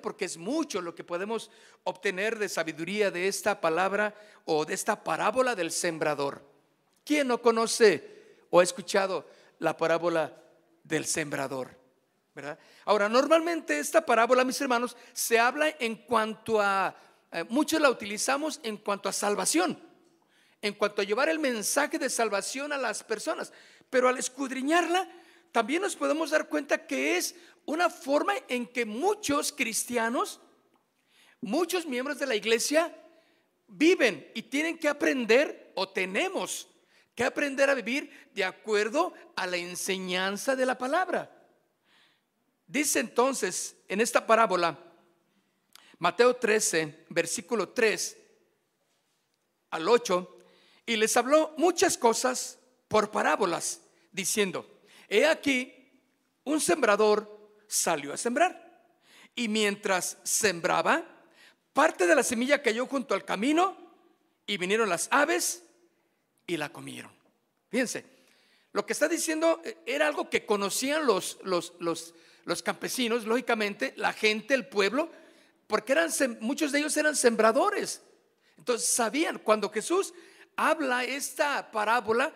Porque es mucho lo que podemos obtener de sabiduría de esta palabra o de esta parábola del sembrador. ¿Quién no conoce o ha escuchado la parábola del sembrador? ¿verdad? Ahora, normalmente esta parábola, mis hermanos, se habla en cuanto a, eh, muchos la utilizamos en cuanto a salvación, en cuanto a llevar el mensaje de salvación a las personas, pero al escudriñarla, también nos podemos dar cuenta que es una forma en que muchos cristianos, muchos miembros de la iglesia viven y tienen que aprender o tenemos que aprender a vivir de acuerdo a la enseñanza de la palabra. Dice entonces en esta parábola, Mateo 13, versículo 3 al 8, y les habló muchas cosas por parábolas, diciendo, He aquí, un sembrador salió a sembrar. Y mientras sembraba, parte de la semilla cayó junto al camino y vinieron las aves y la comieron. Fíjense, lo que está diciendo eh, era algo que conocían los, los, los, los campesinos, lógicamente, la gente, el pueblo, porque eran, muchos de ellos eran sembradores. Entonces sabían, cuando Jesús habla esta parábola,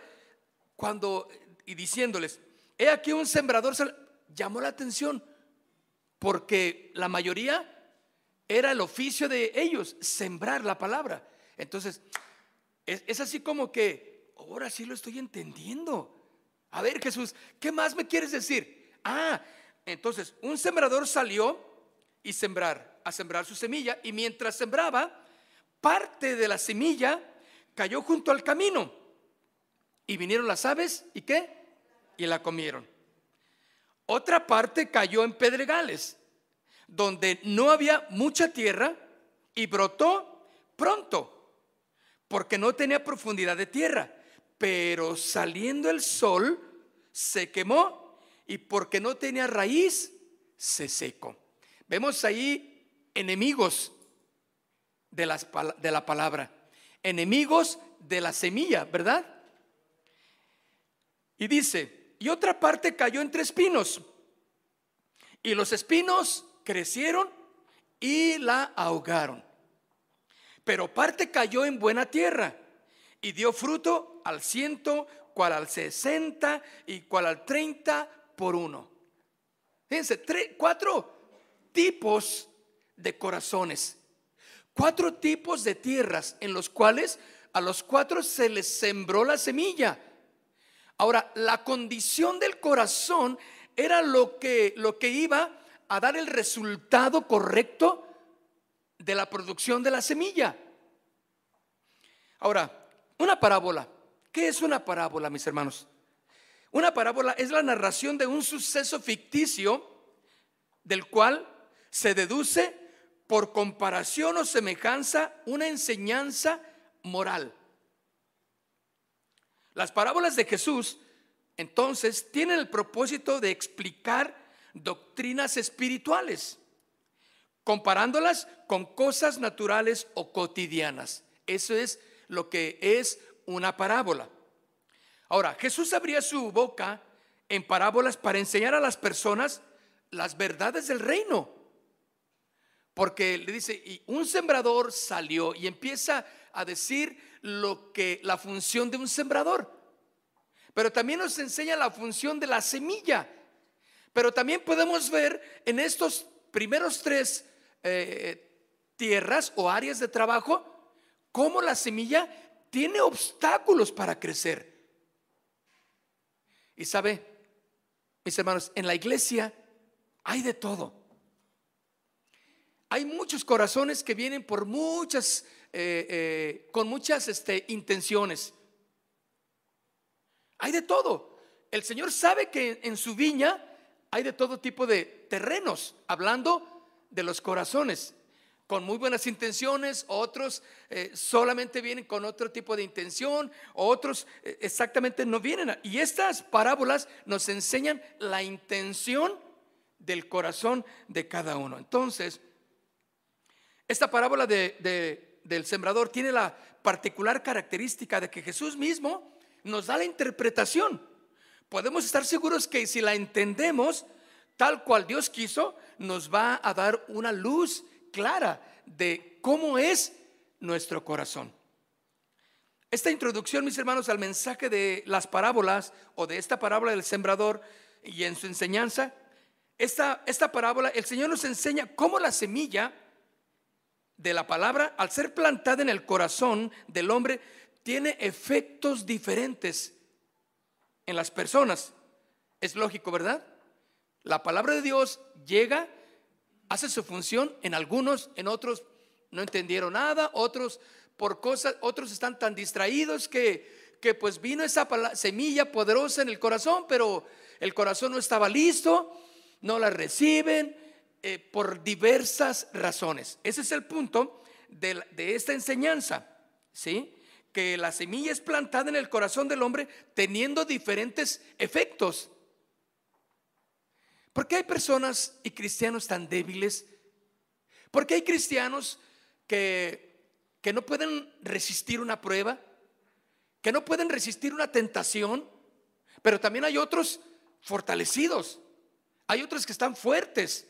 cuando, y diciéndoles, He aquí un sembrador llamó la atención porque la mayoría era el oficio de ellos, sembrar la palabra. Entonces, es, así como que, ahora sí lo estoy entendiendo. A ver, Jesús, ¿qué más me quieres decir? Ah, entonces, un sembrador salió y sembrar, a sembrar su semilla, y mientras sembraba, parte de la semilla cayó junto al camino. Y vinieron las aves, ¿y qué? y la comieron. Otra parte cayó en pedregales, donde no había mucha tierra y brotó pronto, porque no tenía profundidad de tierra. Pero saliendo el sol, se quemó y porque no tenía raíz, se secó. Vemos ahí enemigos de, de la palabra, enemigos de la semilla, ¿verdad? Y dice, y otra parte cayó entre espinos. Y los espinos crecieron y la ahogaron. Pero parte cayó en buena tierra y dio fruto al ciento, cual al sesenta y cual al treinta por uno. Fíjense, tres, cuatro tipos de corazones, cuatro tipos de tierras en los cuales a los cuatro se les sembró la semilla. Ahora, la condición del corazón era lo que, lo que iba a dar el resultado correcto de la producción de la semilla. Ahora, una parábola. ¿Qué es una parábola, mis hermanos? Una parábola es la narración de un suceso ficticio del cual se deduce por comparación o semejanza una enseñanza moral. Las parábolas de Jesús entonces tienen el propósito de explicar doctrinas espirituales, comparándolas con cosas naturales o cotidianas. Eso es lo que es una parábola. Ahora, Jesús abría su boca en parábolas para enseñar a las personas las verdades del reino. Porque le dice, y un sembrador salió y empieza a decir lo que la función de un sembrador. Pero también nos enseña la función de la semilla. Pero también podemos ver en estos primeros tres eh, tierras o áreas de trabajo cómo la semilla tiene obstáculos para crecer. Y sabe, mis hermanos, en la iglesia hay de todo. Hay muchos corazones que vienen por muchas, eh, eh, con muchas este, intenciones. hay de todo. El Señor sabe que en su viña hay de todo tipo de terrenos, hablando de los corazones, con muy buenas intenciones, otros eh, solamente vienen con otro tipo de intención, otros exactamente no vienen. y estas parábolas nos enseñan la intención del corazón de cada uno. Entonces, esta parábola del sembrador tiene la particular característica de que Jesús mismo nos da la interpretación. Podemos estar seguros que si la entendemos tal cual Dios quiso, nos va a dar una luz clara de cómo es nuestro corazón. Esta introducción, mis hermanos, al mensaje de las parábolas o de esta parábola del sembrador y en su enseñanza, esta, esta parábola, el Señor nos enseña cómo la semilla de la palabra, al ser plantada en el corazón del hombre, tiene efectos diferentes en las personas. Es lógico, ¿verdad? La palabra de Dios llega hace su función en algunos, en otros no entendieron nada, otros por cosas, otros están tan distraídos que, que pues vino esa semilla poderosa en el corazón, pero el corazón no estaba listo, no la reciben eh, por diversas razones. Ese es el punto de, de esta enseñanza, ¿sí? Que la semilla es plantada en el corazón del hombre teniendo diferentes efectos. ¿Por qué hay personas y cristianos tan débiles? ¿Por qué hay cristianos que, que no pueden resistir una prueba? ¿Que no pueden resistir una tentación? Pero también hay otros fortalecidos. Hay otros que están fuertes.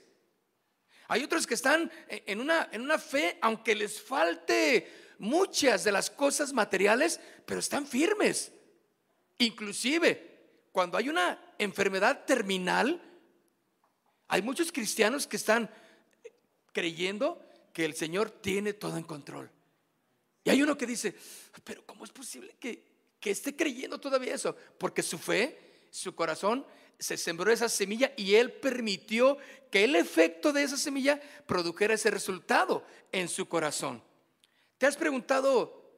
Hay otros que están en una, en una fe, aunque les falte muchas de las cosas materiales, pero están firmes. Inclusive, cuando hay una enfermedad terminal, hay muchos cristianos que están creyendo que el Señor tiene todo en control. Y hay uno que dice, pero ¿cómo es posible que, que esté creyendo todavía eso? Porque su fe, su corazón, se sembró esa semilla y Él permitió que el efecto de esa semilla produjera ese resultado en su corazón. ¿Te has preguntado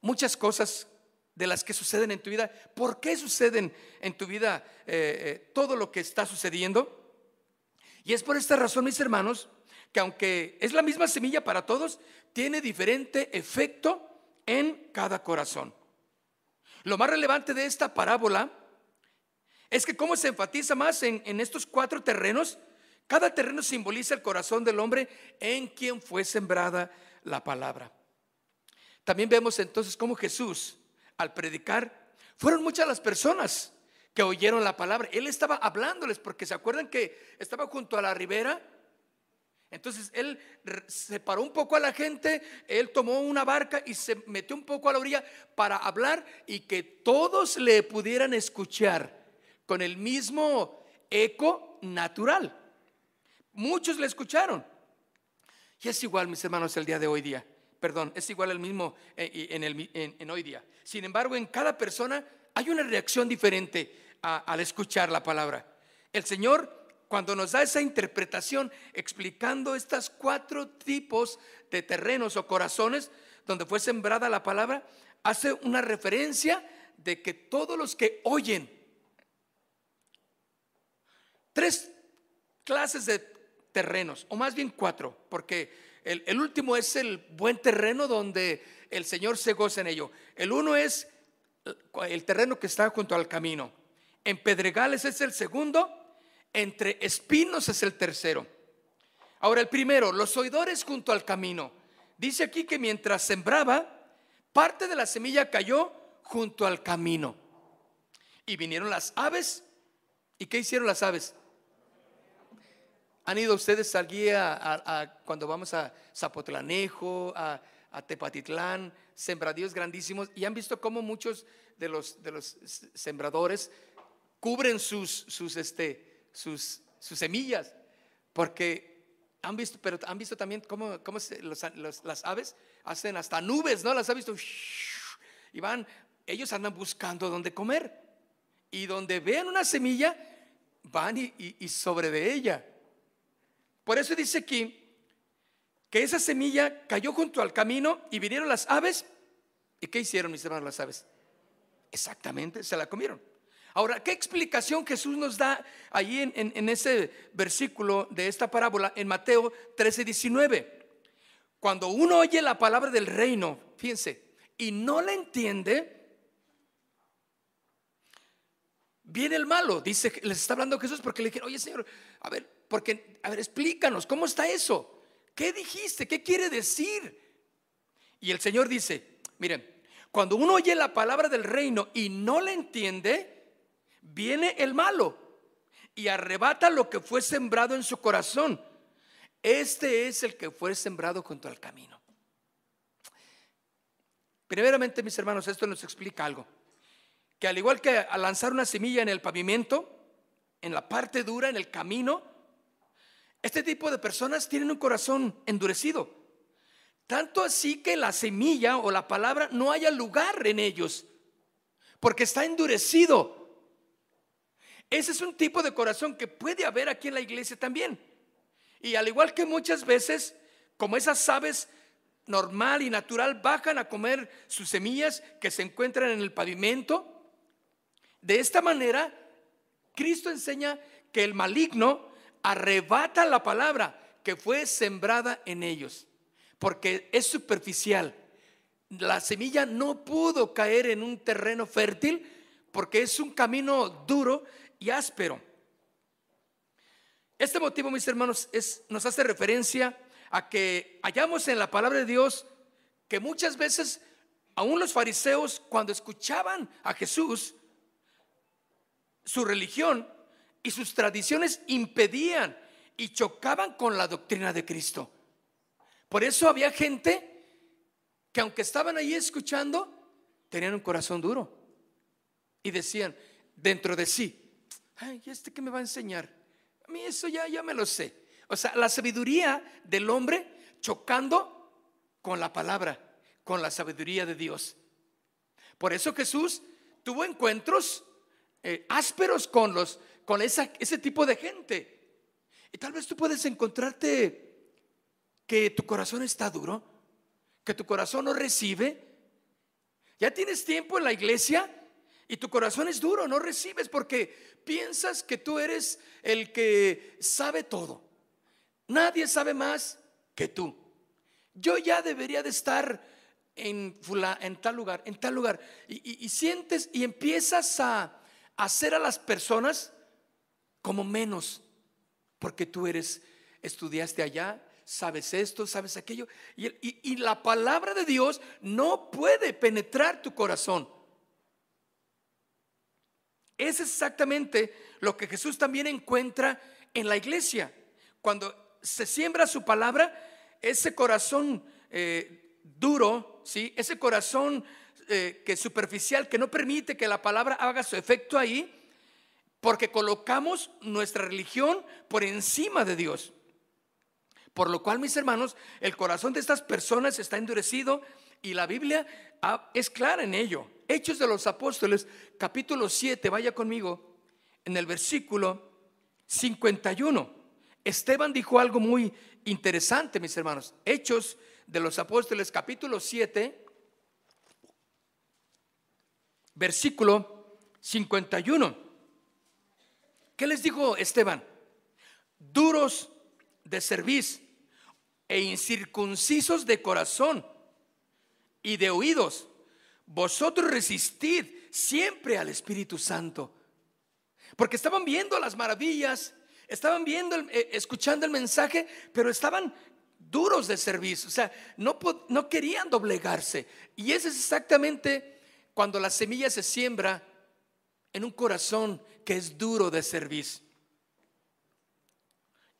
muchas cosas de las que suceden en tu vida? ¿Por qué suceden en tu vida eh, eh, todo lo que está sucediendo? Y es por esta razón, mis hermanos, que aunque es la misma semilla para todos, tiene diferente efecto en cada corazón. Lo más relevante de esta parábola es que cómo se enfatiza más en, en, estos cuatro terrenos. Cada terreno simboliza el corazón del hombre en quien fue sembrada la palabra. También vemos entonces cómo Jesús, al predicar, fueron muchas las personas que oyeron la palabra. Él estaba hablándoles porque se acuerdan que estaba junto a la ribera. Entonces él separó un poco a la gente, él tomó una barca y se metió un poco a la orilla para hablar y que todos le pudieran escuchar con el mismo eco natural. Muchos le escucharon. Y es igual, mis hermanos, el día de hoy día. Perdón, es igual el mismo eh, en hoy día. Sin embargo, en cada persona hay una reacción diferente al escuchar la palabra. El Señor, cuando nos da esa interpretación explicando estas cuatro tipos de terrenos o corazones donde fue sembrada la palabra, hace una referencia de que todos los que oyen, tres clases de terrenos, o más bien cuatro, porque el, último es el buen terreno donde el Señor se goza en ello. El uno es el terreno que está junto al camino. En Pedregales es el segundo, entre espinos es el tercero. Ahora el primero, los oidores junto al camino. Dice aquí que mientras sembraba, parte de la semilla cayó junto al camino. Y vinieron las aves. ¿Y qué hicieron las aves? ¿Han ido ustedes allí a, cuando vamos a Zapotlanejo, a, a Tepatitlán, sembradíos grandísimos, y han visto cómo muchos de los, de los sembradores cubren sus, sus, este, sus, sus semillas, porque han visto, pero han visto también cómo, cómo las aves hacen hasta nubes, ¿no? Las ha visto y van, ellos andan buscando dónde comer, y donde vean una semilla, van y, y sobre de ella. Por eso dice aquí, que esa semilla cayó junto al camino y vinieron las aves. ¿Y qué hicieron mis hermanos las aves? Exactamente, se la comieron. Ahora, ¿qué explicación Jesús nos da ahí en, ese versículo de esta parábola en Mateo 13, 19? Cuando uno oye la palabra del reino, fíjense, y no la entiende, viene el malo. Dice, les está hablando Jesús porque le dijeron, oye Señor, a ver, porque, a ver, explícanos, ¿cómo está eso? ¿Qué dijiste? ¿Qué quiere decir? Y el Señor dice, miren, cuando uno oye la palabra del reino y no la entiende, viene el malo y arrebata lo que fue sembrado en su corazón. Este es el que fue sembrado junto al camino. Primeramente, mis hermanos, esto nos explica algo. Que al igual que al lanzar una semilla en el pavimento, en la parte dura, en el camino, este tipo de personas tienen un corazón endurecido. Tanto así que la semilla o la palabra no haya lugar en ellos, porque está endurecido. Ese es un tipo de corazón que puede haber aquí en la iglesia también. Y al igual que muchas veces, como esas aves normal y natural bajan a comer sus semillas que se encuentran en el pavimento, de esta manera, Cristo enseña que el maligno arrebata la palabra que fue sembrada en ellos, porque es superficial. La semilla no pudo caer en un terreno fértil porque es un camino duro y áspero. Este motivo, mis hermanos, es, nos hace referencia a que hallamos en la palabra de Dios que muchas veces aún los fariseos cuando escuchaban a Jesús, su religión y sus tradiciones impedían y chocaban con la doctrina de Cristo. Por eso había gente que aunque estaban ahí escuchando, tenían un corazón duro y decían dentro de sí, ay, ¿y este qué me va a enseñar? A mí eso ya, ya me lo sé. O sea, la sabiduría del hombre chocando con la palabra, con la sabiduría de Dios. Por eso Jesús tuvo encuentros eh, ásperos con los con ese tipo de gente. Y tal vez tú puedes encontrarte que tu corazón está duro, que tu corazón no recibe. Ya tienes tiempo en la iglesia y tu corazón es duro, no recibes porque piensas que tú eres el que sabe todo. Nadie sabe más que tú. Yo ya debería de estar en, tal lugar, en tal lugar. Y sientes y empiezas a, hacer a las personas como menos, porque tú eres, estudiaste allá, sabes esto, sabes aquello, y, la palabra de Dios no puede penetrar tu corazón. Es exactamente lo que Jesús también encuentra en la iglesia. Cuando se siembra su palabra, ese corazón eh, duro, ¿sí? ese corazón eh, que superficial, que no permite que la palabra haga su efecto ahí, porque colocamos nuestra religión por encima de Dios. Por lo cual, mis hermanos, el corazón de estas personas está endurecido y la Biblia ah, es clara en ello. Hechos de los Apóstoles, capítulo 7, vaya conmigo, en el versículo 51. Esteban dijo algo muy interesante, mis hermanos. Hechos de los Apóstoles, capítulo 7, versículo 51. ¿Qué les dijo Esteban? Duros de cerviz e incircuncisos de corazón y de oídos. Vosotros resistid siempre al Espíritu Santo. Porque estaban viendo las maravillas, estaban viendo, eh, escuchando el mensaje, pero estaban duros de servicio, o sea, no, no querían doblegarse. Y ese es exactamente cuando la semilla se siembra en un corazón que es duro de servicio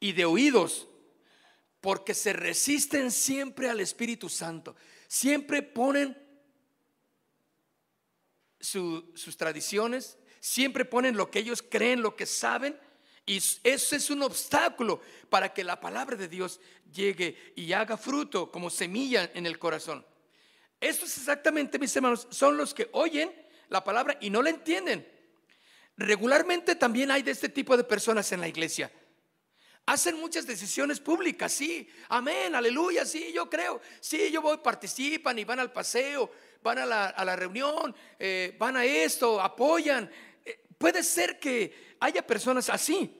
y de oídos, porque se resisten siempre al Espíritu Santo, siempre ponen sus tradiciones, siempre ponen lo que ellos creen, lo que saben, y eso es un obstáculo para que la palabra de Dios llegue y haga fruto como semilla en el corazón. Estos exactamente, mis hermanos, son los que oyen la palabra y no la entienden. Regularmente también hay de este tipo de personas en la iglesia. Hacen muchas decisiones públicas, sí, amén, aleluya, sí, yo creo, sí, yo voy, participan y van al paseo, van a la, reunión, eh, van a esto, apoyan. Eh, puede ser que haya personas así,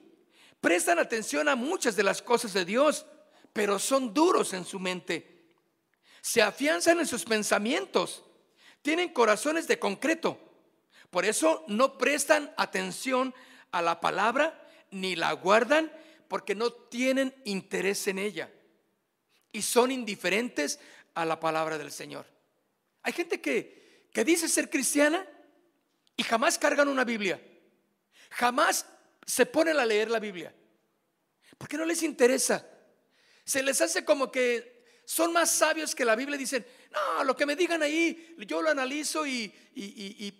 prestan atención a muchas de las cosas de Dios, pero son duros en su mente. Se afianzan en sus pensamientos, tienen corazones de concreto. Por eso no prestan atención a la palabra ni la guardan porque no tienen interés en ella y son indiferentes a la palabra del Señor. Hay gente que, que dice ser cristiana y jamás cargan una Biblia, jamás se ponen a leer la Biblia, porque no les interesa. Se les hace como que son más sabios que la Biblia. Dicen, no, lo que me digan ahí, yo lo analizo y,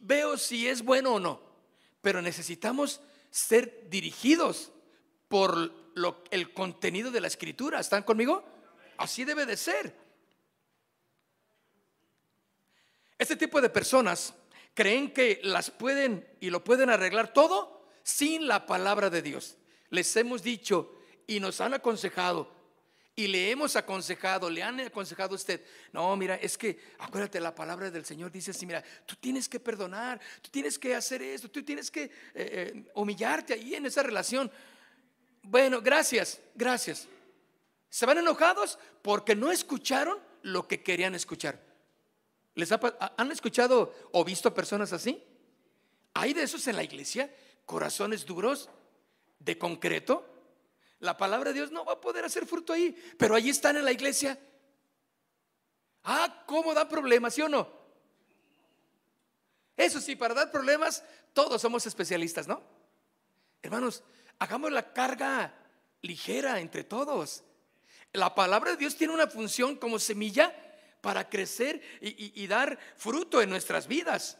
veo si es bueno o no. Pero necesitamos ser dirigidos por el contenido de la escritura. ¿Están conmigo? Así debe de ser. Este tipo de personas creen que las pueden y lo pueden arreglar todo sin la palabra de Dios. Les hemos dicho y nos han aconsejado y le hemos aconsejado, le han aconsejado a usted, no, mira, es que acuérdate, la palabra del Señor dice así, mira, tú tienes que perdonar, tú tienes que hacer esto, tú tienes que eh, eh, humillarte ahí en esa relación. Bueno, gracias, gracias. ¿Se van enojados? Porque no escucharon lo que querían escuchar. ¿Les ¿Han escuchado o visto personas así? ¿Hay de esos en la iglesia? ¿Corazones duros? ¿De concreto? La palabra de Dios no va a poder hacer fruto ahí, pero allí están en la iglesia. Ah, ¿cómo da problemas, sí o no? Eso sí, para dar problemas, todos somos especialistas, ¿no? Hermanos, hagamos la carga ligera entre todos. La palabra de Dios tiene una función como semilla para crecer y, dar fruto en nuestras vidas.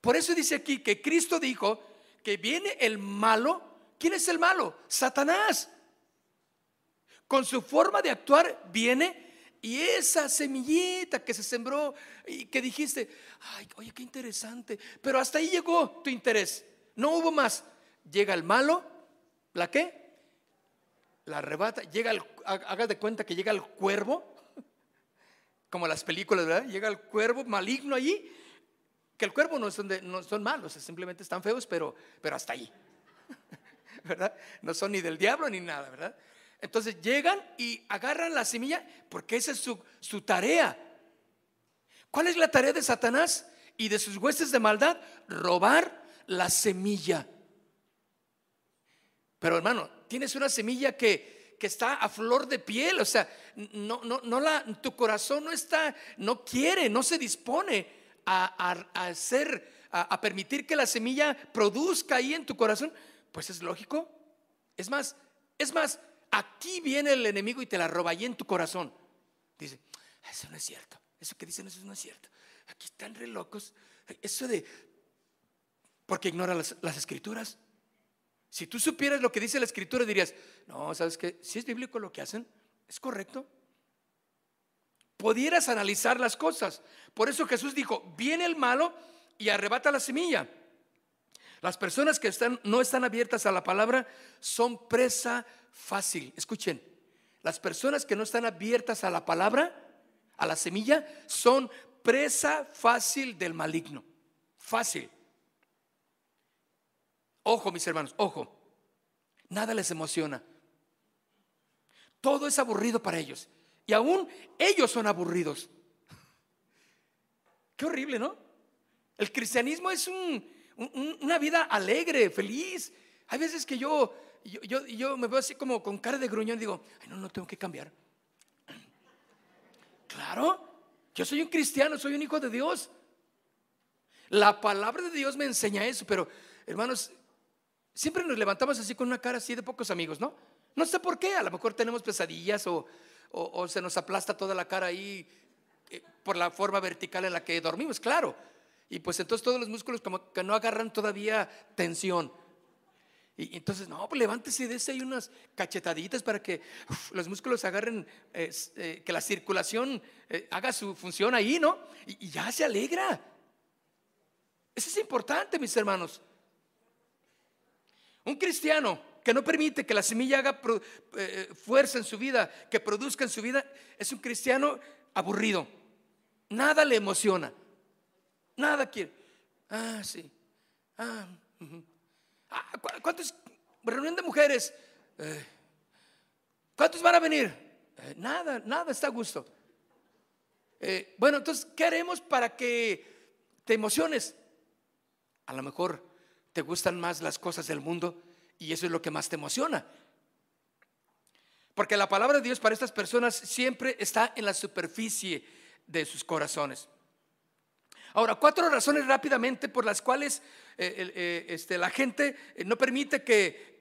Por eso dice aquí que Cristo dijo que viene el malo. ¿Quién es el malo? Satanás. Con su forma de actuar viene y esa semillita que se sembró y que dijiste, ay, oye, qué interesante, pero hasta ahí llegó tu interés, no hubo más llega el malo, ¿la qué? La arrebata, llega el, haga de cuenta que llega el cuervo, como las películas, ¿verdad? Llega el cuervo maligno allí, que el cuervo no son, no son malos, simplemente están feos, pero, pero hasta ahí, No son ni del diablo ni nada, ¿verdad? Entonces llegan y agarran la semilla porque esa es su, tarea. ¿Cuál es la tarea de Satanás y de sus huestes de maldad? Robar la semilla. Pero hermano, tienes una semilla que, que está a flor de piel, o sea, no, no, no la, tu corazón no está, no quiere, no se dispone a, hacer, a, permitir que la semilla produzca ahí en tu corazón. Pues es lógico. Es más, es más, aquí viene el enemigo y te la roba ahí en tu corazón. Dice, eso no es cierto. Eso que dicen, eso no es cierto. Aquí están re locos. Eso de, porque ignora las, las escrituras. Si tú supieras lo que dice la escritura, dirías, no, ¿sabes qué? Si es bíblico lo que hacen, es correcto. Pudieras analizar las cosas. Por eso Jesús dijo, viene el malo y arrebata la semilla. Las personas que están, no están abiertas a la palabra son presa fácil. Escuchen, las personas que no están abiertas a la palabra, a la semilla, son presa fácil del maligno. Fácil. Ojo, mis hermanos, ojo. Nada les emociona. Todo es aburrido para ellos. Y aún ellos son aburridos. Qué horrible, ¿no? El cristianismo es una vida alegre, feliz. Hay veces que yo, yo, yo, me veo así como con cara de gruñón y digo, no, no tengo que cambiar. Claro, yo soy un cristiano, soy un hijo de Dios. La palabra de Dios me enseña eso, pero hermanos, Siempre nos levantamos así con una cara así de pocos amigos, ¿no? No sé por qué, a lo mejor tenemos pesadillas o, se nos aplasta toda la cara ahí eh, por la forma vertical en la que dormimos, claro. Y pues entonces todos los músculos como que no agarran todavía tensión. Y entonces, no, pues levántese de ese y unas cachetaditas para que los músculos agarren, eh, que la circulación eh, haga su función ahí, ¿no? y ya se alegra. Eso es importante, mis hermanos. Un cristiano que no permite que la semilla haga eh, fuerza en su vida, que produzca en su vida, es un cristiano aburrido. Nada le emociona. Nada quiere. Ah, sí. Ah, ah ¿Cuántos? Reunión de mujeres. Eh, ¿Cuántos van a venir? Eh, nada, nada está a gusto. bueno, entonces, ¿qué haremos para que te emociones? A lo mejor te gustan más las cosas del mundo y eso es lo que más te emociona. Porque la palabra de Dios para estas personas siempre está en la superficie de sus corazones. Ahora, cuatro razones rápidamente por las cuales eh, eh, este, la gente eh, no permite que,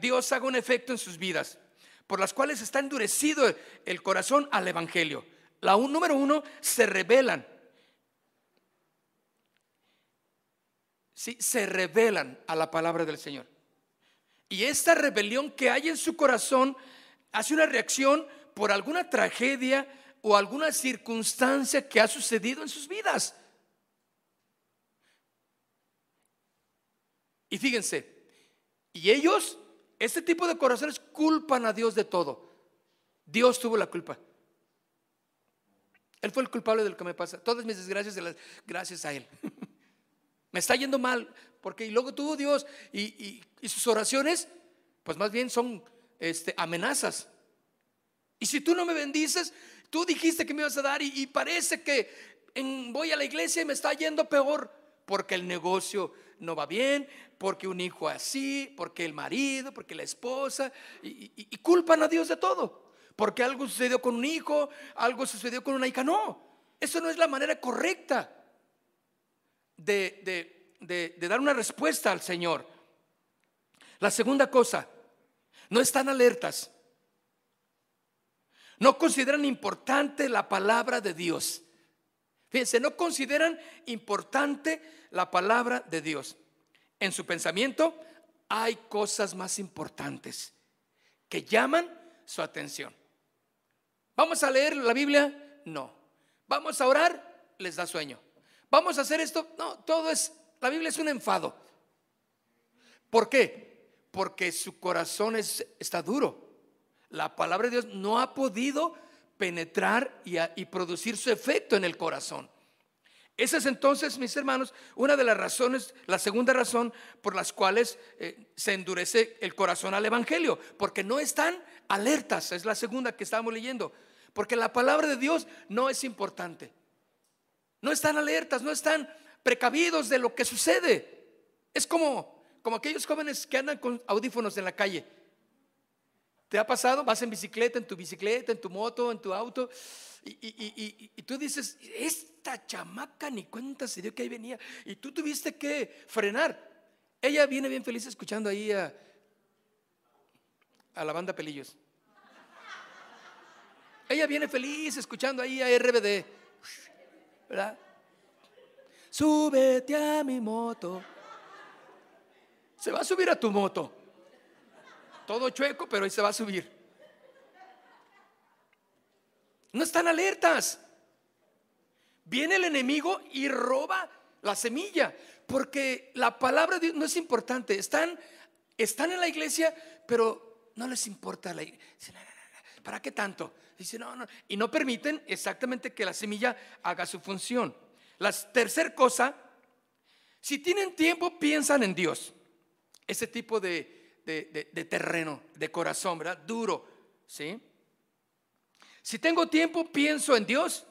Dios haga un efecto en sus vidas, por las cuales está endurecido el corazón al Evangelio. La un, número uno, se rebelan. Sí, se rebelan a la palabra del Señor. Y esta rebelión que hay en su corazón hace una reacción por alguna tragedia o alguna circunstancia que ha sucedido en sus vidas. Y fíjense, y ellos, este tipo de corazones culpan a Dios de todo. Dios tuvo la culpa. Él fue el culpable de lo que me pasa. Todas mis desgracias, gracias a Él. me está yendo mal, porque y luego tuvo Dios y, sus oraciones, pues más bien son este, amenazas. Y si tú no me bendices, tú dijiste que me ibas a dar y, parece que voy a la iglesia y me está yendo peor, porque el negocio no va bien, porque un hijo así, porque el marido, porque la esposa, y, culpan a Dios de todo, porque algo sucedió con un hijo, algo sucedió con una hija. No, eso no es la manera correcta de, de dar una respuesta al Señor. La segunda cosa, no están alertas. No consideran importante la palabra de Dios. Fíjense, no consideran importante la palabra de Dios. En su pensamiento hay cosas más importantes que llaman su atención. ¿Vamos a leer la Biblia? No. ¿Vamos a orar? Les da sueño. ¿Vamos a hacer esto? No, todo es, la Biblia es un enfado. ¿Por qué? Porque su corazón está duro. La palabra de Dios no ha podido penetrar y, producir su efecto en el corazón. Esa es entonces, mis hermanos, una de las razones, la segunda razón por las cuales eh, se endurece el corazón al Evangelio, porque no están alertas, es la segunda que estamos leyendo, porque la palabra de Dios no es importante. No están alertas, no están precavidos de lo que sucede. Es como, como aquellos jóvenes que andan con audífonos en la calle. ¿Te ha pasado? Vas en bicicleta, en tu bicicleta, en tu moto, en tu auto, y, tú dices, esta chamaca ni cuenta se dio que ahí venía, y tú tuviste que frenar. Ella viene bien feliz escuchando ahí a, a la banda Pelillos. Ella viene feliz escuchando ahí a RBD. ¿Verdad? Súbete a mi moto. Se va a subir a tu moto todo chueco, pero ahí se va a subir. No están alertas. Viene el enemigo y roba la semilla, porque la palabra de Dios no es importante. Están, están en la iglesia, pero no les importa la iglesia. ¿Para qué tanto? Dice, no, no. Y no permiten exactamente que la semilla haga su función. La tercera cosa, si tienen tiempo, piensan en Dios. Ese tipo de, de, terreno, de corazón, ¿verdad? Duro, ¿sí? Si tengo tiempo, pienso en Dios,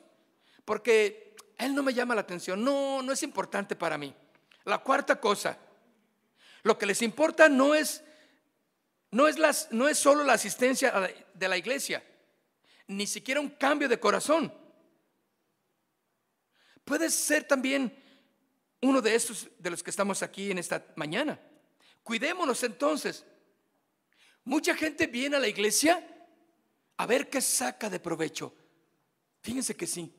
porque Él no me llama la atención, no, no es importante para mí. La cuarta cosa, lo que les importa no es, no es, las, no es solo la asistencia de la iglesia, ni siquiera un cambio de corazón. Puede ser también uno de estos de los que estamos aquí en esta mañana. Cuidémonos entonces. Mucha gente viene a la iglesia a ver qué saca de provecho. Fíjense que sí.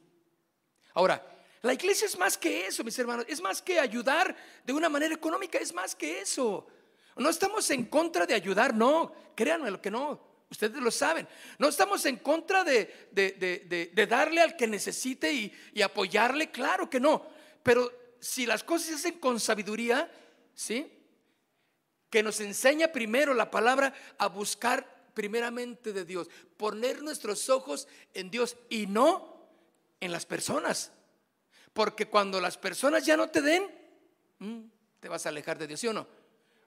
Ahora, la iglesia es más que eso, mis hermanos. Es más que ayudar de una manera económica. Es más que eso. No estamos en contra de ayudar, no. Créanme lo que no. Ustedes lo saben. No estamos en contra de, de, darle al que necesite y, y, apoyarle. Claro que no. Pero si las cosas se hacen con sabiduría, ¿sí? Que nos enseña primero la palabra a buscar primeramente de Dios, poner nuestros ojos en Dios y no en las personas. Porque cuando las personas ya no te den, mm, te vas a alejar de Dios, ¿sí o no?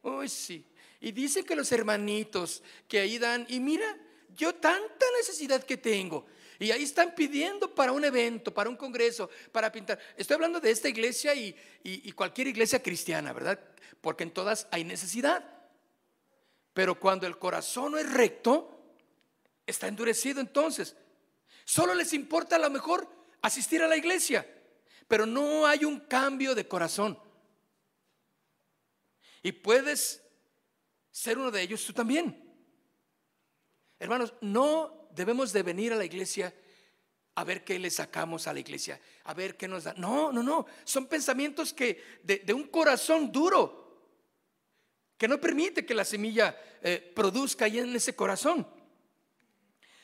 Uy, sí. Y dice que los hermanitos que ahí dan, y mira, yo tanta necesidad que tengo. Y ahí están pidiendo para un evento, para un congreso, para pintar. Estoy hablando de esta iglesia y, cualquier iglesia cristiana, ¿verdad? Porque en todas hay necesidad. Pero cuando el corazón no es recto, está endurecido entonces. Solo les importa a lo mejor asistir a la iglesia, pero no hay un cambio de corazón. Y puedes ser uno de ellos tú también. Hermanos, no debemos de venir a la iglesia a ver qué le sacamos a la iglesia, a ver qué nos da. No, no, no. Son pensamientos que de, un corazón duro, que no permite que la semilla eh, produzca ahí en ese corazón.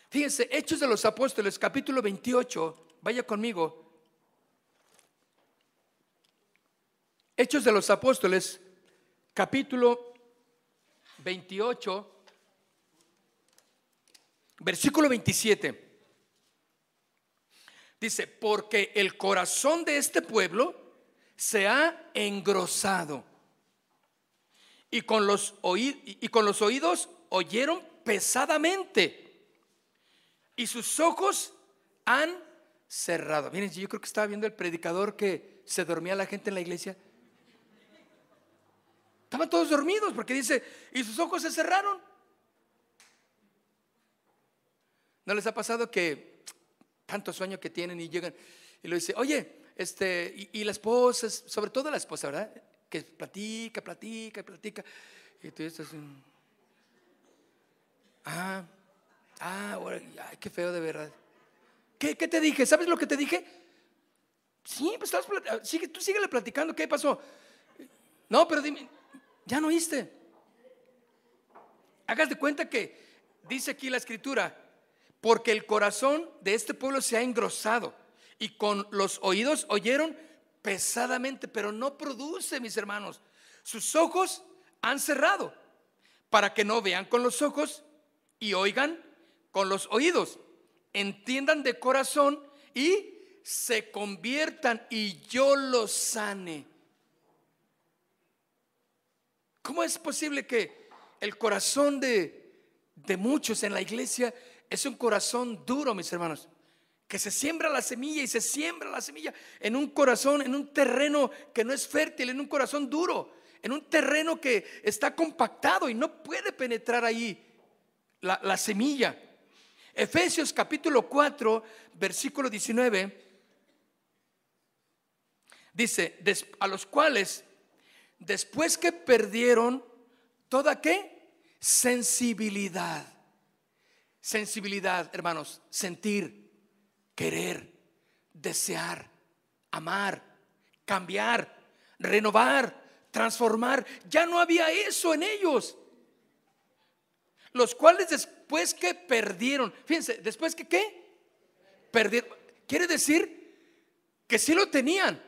Fíjense, Hechos de los Apóstoles, capítulo 28, vaya conmigo. Hechos de los Apóstoles, capítulo 28, versículo 27. Dice, porque el corazón de este pueblo se ha engrosado y con los, y con los oídos oyeron pesadamente y sus ojos han cerrado. Miren, yo creo que estaba viendo el predicador que se dormía la gente en la iglesia. Estaban todos dormidos porque dice, y sus ojos se cerraron. ¿No les ha pasado que tanto sueño que tienen y llegan y lo dice, oye, este, y, la esposa, sobre todo la esposa, ¿verdad? Que platica, platica, platica. Y tú estás, ah, ah, ay, qué feo de verdad. ¿Qué, ¿Qué, te dije? ¿Sabes lo que te dije? Sí, pues estás, sigue, tú síguele platicando, ¿qué pasó? No, pero dime, ya no oíste. Hagas de cuenta que dice aquí la escritura, porque el corazón de este pueblo se ha engrosado y con los oídos oyeron pesadamente, pero no produce, mis hermanos. Sus ojos han cerrado para que no vean con los ojos y oigan con los oídos, entiendan de corazón y se conviertan y yo los sane. ¿Cómo es posible que el corazón de, de muchos en la iglesia es un corazón duro, mis hermanos? Que se siembra la semilla y se siembra la semilla en un corazón, en un terreno que no es fértil, en un corazón duro, en un terreno que está compactado y no puede penetrar ahí la, la semilla. Efesios capítulo 4, versículo 19, dice, a los cuales después que perdieron toda qué? Sensibilidad. Sensibilidad, hermanos, sentir, querer, desear, amar, cambiar, renovar, transformar. Ya no había eso en ellos. Los cuales después que perdieron, fíjense, después que qué? Perdieron. Quiere decir que sí lo tenían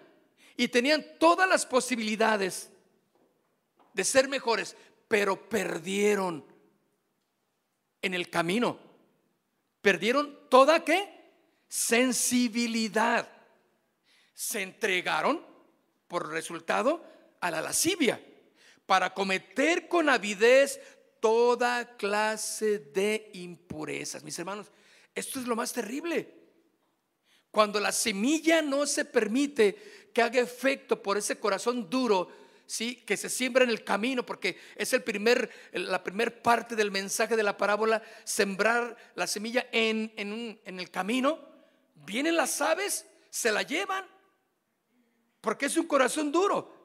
y tenían todas las posibilidades de ser mejores, pero perdieron en el camino. Perdieron toda qué? Sensibilidad. Se entregaron por resultado a la lascivia para cometer con avidez toda clase de impurezas. Mis hermanos, esto es lo más terrible. Cuando la semilla no se permite que haga efecto por ese corazón duro, ¿sí? que se siembra en el camino, porque es el primer, la primer parte del mensaje de la parábola, sembrar la semilla en, en el camino. Vienen las aves, se la llevan, porque es un corazón duro.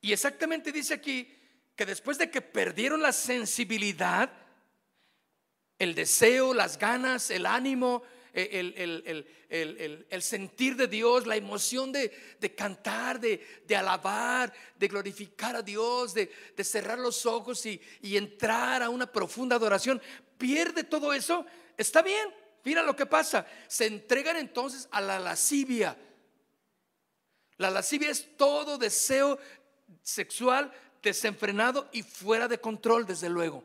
Y exactamente dice aquí que después de que perdieron la sensibilidad, el deseo, las ganas, el ánimo, el, sentir de Dios, la emoción de, cantar, de, alabar, de glorificar a Dios, de, cerrar los ojos y, y entrar a una profunda adoración, pierde todo eso, está bien, mira lo que pasa, se entregan entonces a la lascivia. La lascivia es todo deseo sexual desenfrenado y fuera de control, desde luego.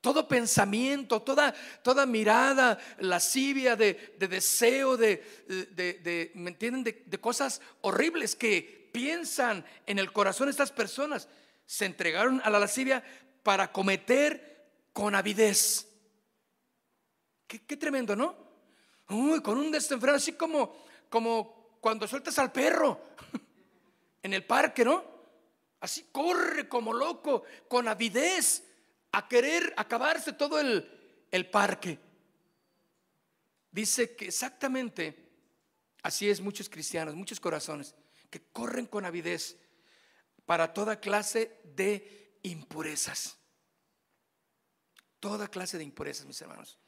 Todo pensamiento, toda, toda mirada lascivia de, de deseo, de, de, ¿me entienden? De, de cosas horribles que piensan en el corazón estas personas, se entregaron a la lascivia para cometer con avidez. Qué, qué tremendo, ¿no? Uy, con un desenfreno, así como, como cuando sueltas al perro en el parque, ¿no? Así corre como loco, con avidez, a querer acabarse todo el, el parque. Dice que exactamente así es muchos cristianos, muchos corazones, que corren con avidez para toda clase de impurezas. Toda clase de impurezas, mis hermanos.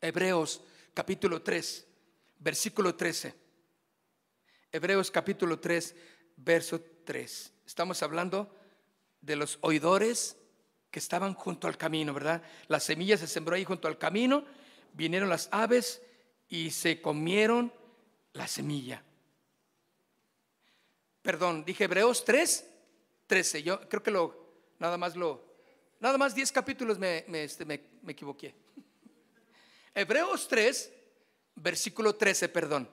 Hebreos capítulo 3, versículo 13. Hebreos capítulo 3, verso 3. Estamos hablando de los oidores que estaban junto al camino, ¿verdad? La semilla se sembró ahí junto al camino, vinieron las aves y se comieron la semilla. Perdón, dije Hebreos 3, 13. Yo creo que lo, nada más lo, nada más 10 capítulos me, este, me, me equivoqué. Hebreos 3, versículo 13, perdón.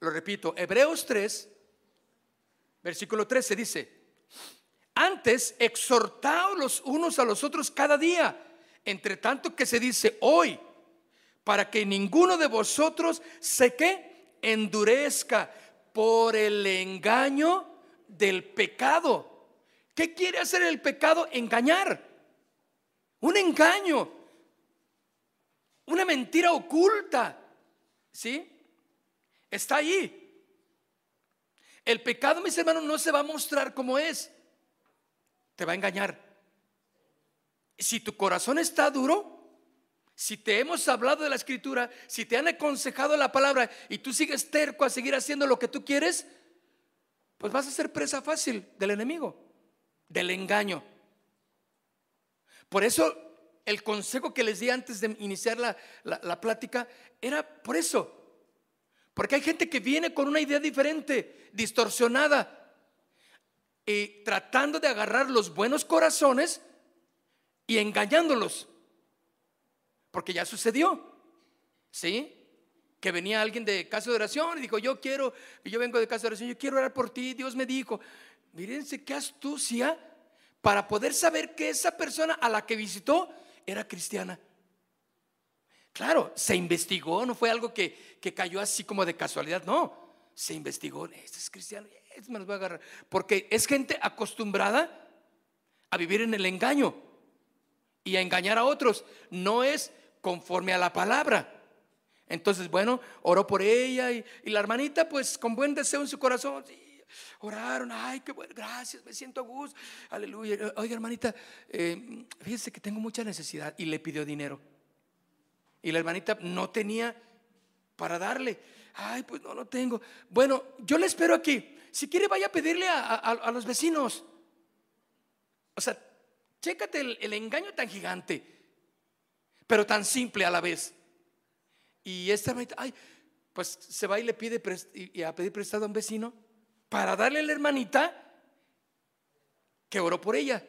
Lo repito, Hebreos 3, versículo 13 dice, antes exhortaos los unos a los otros cada día, entre tanto que se dice hoy, para que ninguno de vosotros se que endurezca por el engaño del pecado. ¿Qué quiere hacer el pecado? Engañar. Un engaño. Una mentira oculta. ¿Sí? Está ahí. El pecado, mis hermanos, no se va a mostrar como es. Te va a engañar. Si tu corazón está duro, si te hemos hablado de la escritura, si te han aconsejado la palabra y tú sigues terco a seguir haciendo lo que tú quieres, pues vas a ser presa fácil del enemigo, del engaño. Por eso el consejo que les di antes de iniciar la, la plática era por eso. Porque hay gente que viene con una idea diferente, distorsionada, y tratando de agarrar los buenos corazones y engañándolos. Porque ya sucedió, ¿sí? Que venía alguien de casa de oración y dijo, yo quiero, yo vengo de casa de oración, yo quiero orar por ti, Dios me dijo, mírense qué astucia para poder saber que esa persona a la que visitó era cristiana. Claro, se investigó, no fue algo que, cayó así como de casualidad, no. Se investigó, este es cristiano, me los voy a agarrar. Porque es gente acostumbrada a vivir en el engaño y a engañar a otros. No es conforme a la palabra. Entonces, bueno, oró por ella y, la hermanita, pues con buen deseo en su corazón, oraron, ay, qué bueno, gracias, me siento a gusto, aleluya. Oiga, hermanita, eh, fíjese que tengo mucha necesidad y le pidió dinero. Y la hermanita no tenía para darle. Ay, pues no lo tengo. Bueno, yo le espero aquí. Si quiere, vaya a pedirle a, los vecinos. O sea, chécate el, engaño tan gigante, pero tan simple a la vez. Y esta ay, pues se va y le pide a pedir prestado a un vecino para darle a la hermanita que oró por ella.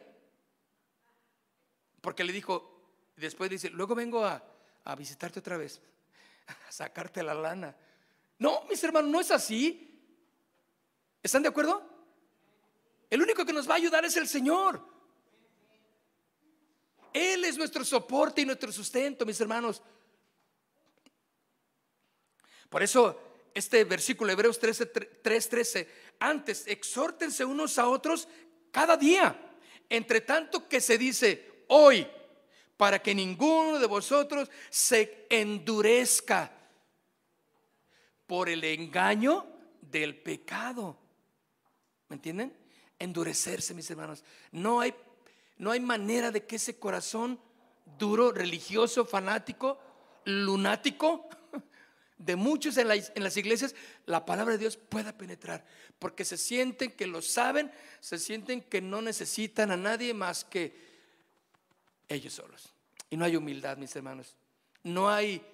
Porque le dijo, después dice, luego vengo a visitarte otra vez, sacarte la lana. No, mis hermanos, no es así. ¿Están de acuerdo? El único que nos va a ayudar es el Señor. Él es nuestro soporte y nuestro sustento, mis hermanos. Por eso, este versículo Hebreos 3:13, antes exhórtense unos a otros cada día, entre tanto que se dice hoy para que ninguno de vosotros se endurezca por el engaño del pecado. ¿Me entienden? Endurecerse, mis hermanos. No hay, no hay manera de que ese corazón duro, religioso, fanático, lunático, de muchos en, en, las iglesias, la palabra de Dios pueda penetrar. Porque se sienten que lo saben, se sienten que no necesitan a nadie más que ellos solos. Y no hay humildad, mis hermanos. No hay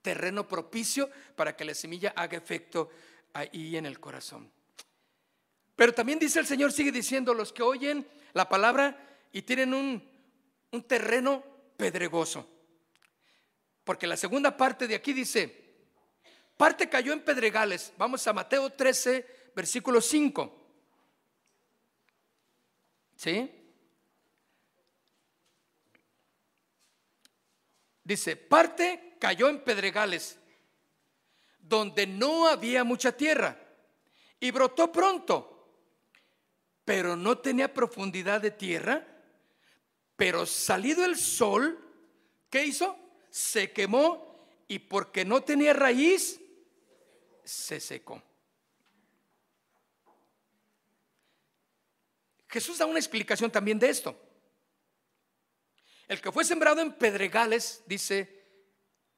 terreno propicio para que la semilla haga efecto ahí en el corazón. Pero también dice el Señor, sigue diciendo, los que oyen la palabra y tienen un, un terreno pedregoso. Porque la segunda parte de aquí dice, parte cayó en pedregales. Vamos a Mateo 13, versículo 5. ¿Sí? Dice, parte cayó en pedregales, donde no había mucha tierra, y brotó pronto, pero no tenía profundidad de tierra, pero salido el sol, ¿qué hizo? Se quemó y porque no tenía raíz, se secó. Jesús da una explicación también de esto. El que fue sembrado en pedregales, dice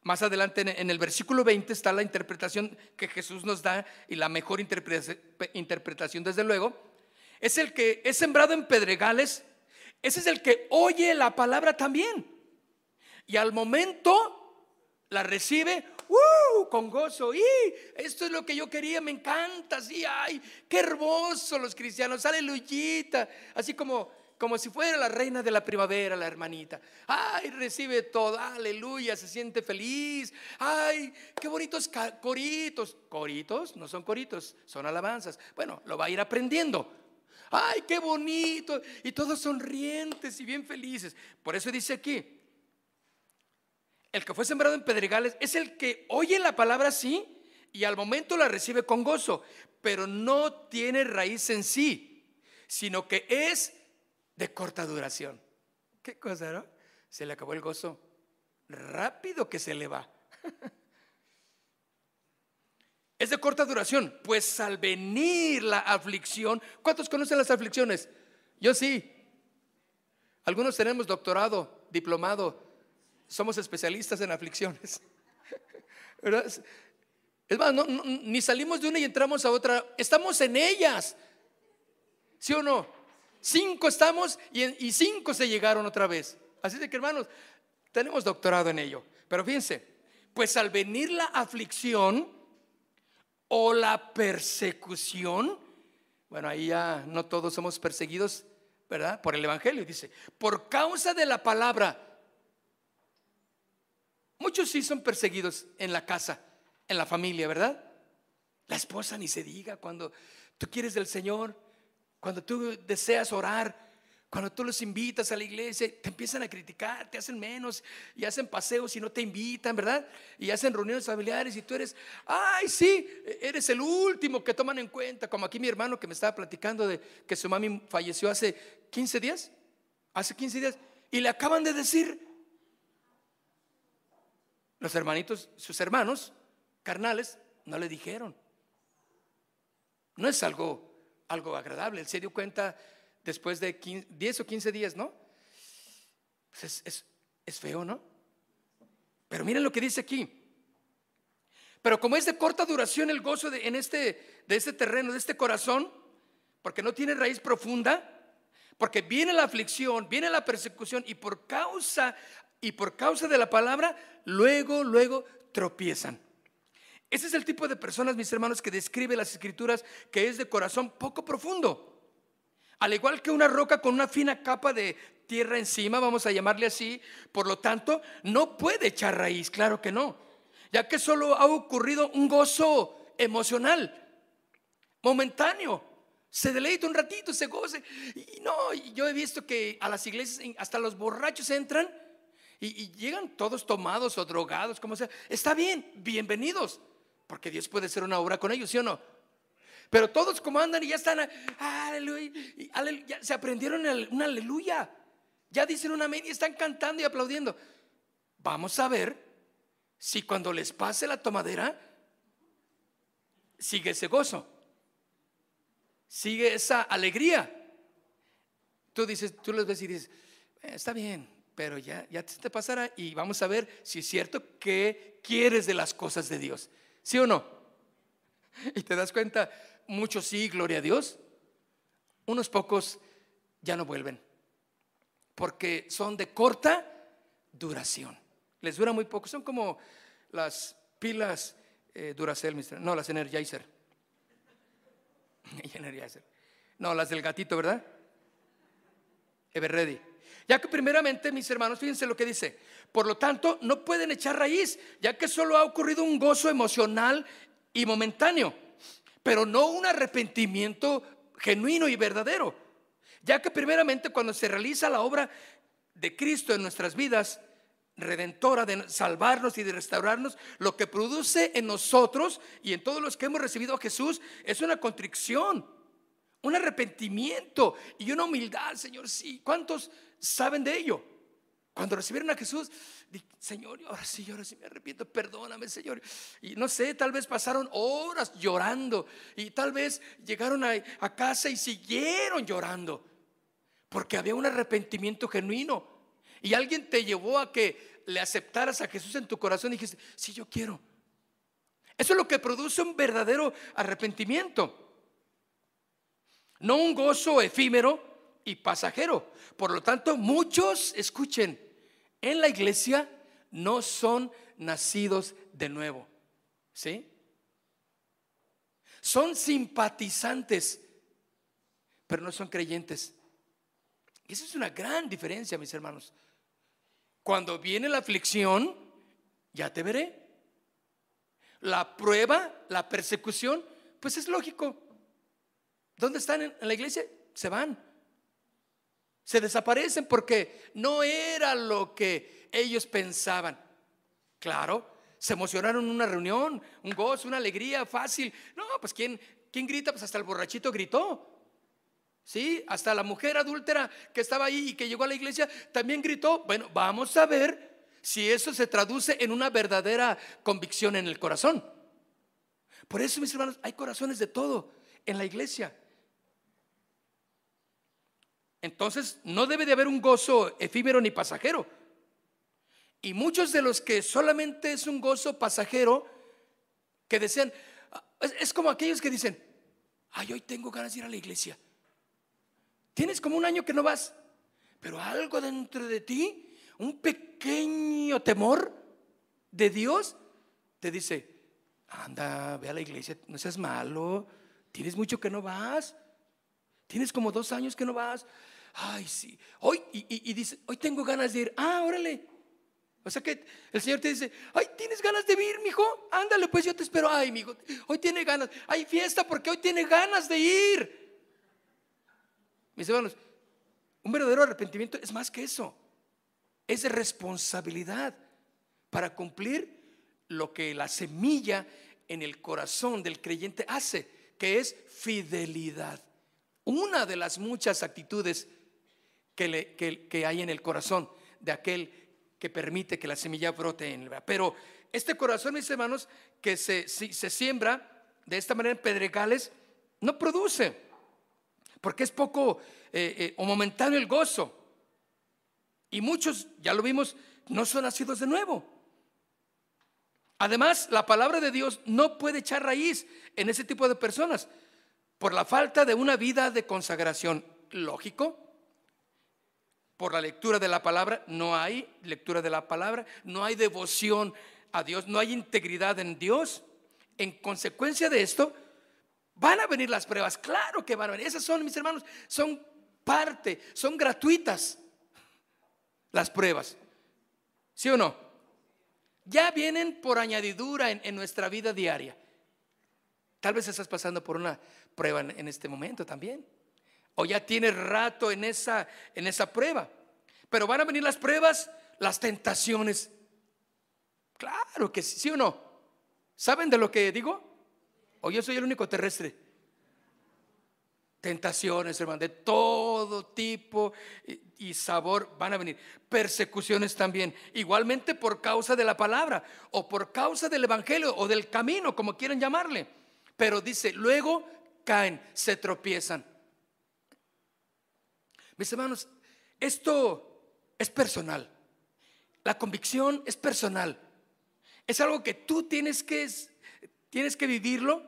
más adelante en el versículo 20 está la interpretación que Jesús nos da y la mejor interpretación desde luego, es el que es sembrado en pedregales, ese es el que oye la palabra también. Y al momento la recibe ¡uh! con gozo. Y esto es lo que yo quería, me encanta. Sí, ay, qué hermoso los cristianos, aleluyita. Así como, como si fuera la reina de la primavera, la hermanita. Ay, recibe todo, aleluya, se siente feliz. Ay, qué bonitos coritos. Coritos, no son coritos, son alabanzas. Bueno, lo va a ir aprendiendo. Ay, qué bonito. Y todos sonrientes y bien felices. Por eso dice aquí, el que fue sembrado en pedregales es el que oye la palabra sí y al momento la recibe con gozo, pero no tiene raíz en sí, sino que es de corta duración. ¿Qué cosa, no? Se le acabó el gozo. Rápido que se le va. Es de corta duración, pues al venir la aflicción, ¿cuántos conocen las aflicciones? Yo sí. Algunos tenemos doctorado, diplomado, somos especialistas en aflicciones. Es más, ni salimos de una y entramos a otra, estamos en ellas. ¿Sí o no? Cinco estamos y, cinco se llegaron otra vez. Así de que hermanos, tenemos doctorado en ello. Pero fíjense, pues al venir la aflicción o la persecución, bueno, ahí ya no todos somos perseguidos, ¿verdad? Por el Evangelio, dice, por causa de la palabra Muchos sí son perseguidos en la casa, en la familia, ¿verdad? La esposa ni se diga cuando tú quieres del Señor, cuando tú deseas orar, cuando tú los invitas a la iglesia, te empiezan a criticar, te hacen menos y hacen paseos y no te invitan, ¿verdad? Y hacen reuniones familiares y tú eres, ay, sí, eres el último que toman en cuenta, como aquí mi hermano que me estaba platicando de que su mami falleció hace 15 días, hace 15 días, y le acaban de decir, los hermanitos, sus hermanos carnales, no le dijeron. No es algo, algo agradable. Él se dio cuenta después de 10 o 15 días, ¿no? Pues es, feo, ¿no? Pero miren lo que dice aquí. Pero como es de corta duración el gozo en este, de este terreno, de este corazón, porque no tiene raíz profunda, porque viene la aflicción, viene la persecución y por causa y por causa de la palabra, luego, luego tropiezan. Ese es el tipo de personas, mis hermanos, que describe las escrituras que es de corazón poco profundo. Al igual que una roca con una fina capa de tierra encima, vamos a llamarle así, por lo tanto, no puede echar raíz, claro que no, ya que solo ha ocurrido un gozo emocional, momentáneo. Se deleita un ratito, se goce. Y no, yo he visto que a las iglesias hasta los borrachos entran y, llegan todos tomados o drogados, como sea. Está bien, bienvenidos, porque Dios puede hacer una obra con ellos, ¿sí o no? Pero todos como andan y ya están, aleluya, ya se aprendieron una aleluya. Ya dicen una media, están cantando y aplaudiendo. Vamos a ver si cuando les pase la tomadera, sigue ese gozo, sigue esa alegría. Tú dices, tú les ves y dices, eh, está bien, pero ya, ya te pasará y vamos a ver si es cierto que quieres de las cosas de Dios. ¿Sí o no? Y te das cuenta, muchos sí, gloria a Dios, unos pocos ya no vuelven, porque son de corta duración. Les dura muy poco, son como las pilas eh, Duracell, no, las Energizer. Energizer. No, las del gatito, ¿verdad? Ever ready. Ya que primeramente, mis hermanos, fíjense lo que dice. Por lo tanto, no pueden echar raíz, ya que solo ha ocurrido un gozo emocional y momentáneo, pero no un arrepentimiento genuino y verdadero. Ya que primeramente cuando se realiza la obra de Cristo en nuestras vidas, redentora de salvarnos y de restaurarnos, lo que produce en nosotros y en todos los que hemos recibido a Jesús es una contrición, un arrepentimiento y una humildad, Señor. Sí, ¿cuántos saben de ello? Cuando recibieron a Jesús, Señor, ahora sí, ahora sí me arrepiento, perdóname, Señor. Y no sé, tal vez pasaron horas llorando y tal vez llegaron a, a casa y siguieron llorando, porque había un arrepentimiento genuino. Y alguien te llevó a que le aceptaras a Jesús en tu corazón y dijiste, sí, yo quiero. Eso es lo que produce un verdadero arrepentimiento. No un gozo efímero y pasajero. Por lo tanto, muchos, escuchen, en la iglesia no son nacidos de nuevo. ¿Sí? Son simpatizantes, pero no son creyentes. Esa es una gran diferencia, mis hermanos. Cuando viene la aflicción, ya te veré. La prueba, la persecución, pues es lógico. ¿Dónde están en la iglesia? Se van. Se desaparecen porque no era lo que ellos pensaban. Claro, se emocionaron en una reunión, un gozo, una alegría fácil. No, pues ¿quién, quién grita? Pues hasta el borrachito gritó. Sí, hasta la mujer adúltera que estaba ahí y que llegó a la iglesia también gritó. Bueno, vamos a ver si eso se traduce en una verdadera convicción en el corazón. Por eso, mis hermanos, hay corazones de todo en la iglesia. Entonces, no debe de haber un gozo efímero ni pasajero. Y muchos de los que solamente es un gozo pasajero, que desean, es, como aquellos que dicen, ay, hoy tengo ganas de ir a la iglesia. Tienes como un año que no vas, pero algo dentro de ti, un pequeño temor de Dios, te dice, anda, ve a la iglesia, no seas malo, tienes mucho que no vas, tienes como dos años que no vas, ay, sí, hoy, y, dice, hoy tengo ganas de ir, ah, órale. O sea que el Señor te dice, ay, ¿tienes ganas de ir, mijo? Ándale, pues yo te espero, ay, mijo, hoy tiene ganas, hay fiesta porque hoy tiene ganas de ir. Mis hermanos, un verdadero arrepentimiento es más que eso. Es responsabilidad para cumplir lo que la semilla en el corazón del creyente hace, que es fidelidad. Una de las muchas actitudes que, hay en el corazón de aquel que permite que la semilla brote en el Pero este corazón, mis hermanos, que se, se siembra de esta manera en pedregales, no produce porque es poco eh, eh, o momentáneo el gozo. Y muchos, ya lo vimos, no son nacidos de nuevo. Además, la palabra de Dios no puede echar raíz en ese tipo de personas por la falta de una vida de consagración. Lógico, por la lectura de la palabra, no hay lectura de la palabra, no hay devoción a Dios, no hay integridad en Dios. En consecuencia de esto, Van a venir las pruebas, claro que van a venir. Esas son, mis hermanos, son parte, son gratuitas las pruebas. ¿Sí o no? Ya vienen por añadidura en, nuestra vida diaria. Tal vez estás pasando por una prueba en, este momento también. O ya tienes rato en esa, en esa prueba. Pero van a venir las pruebas, las tentaciones. Claro que sí, ¿sí o no? ¿Saben de lo que digo? o yo soy el único terrestre. Tentaciones, hermano, de todo tipo y sabor van a venir. Persecuciones también, igualmente por causa de la palabra o por causa del evangelio o del camino, como quieran llamarle. Pero dice, luego caen, se tropiezan. Mis hermanos, esto es personal. La convicción es personal. Es algo que tú tienes que, tienes que vivirlo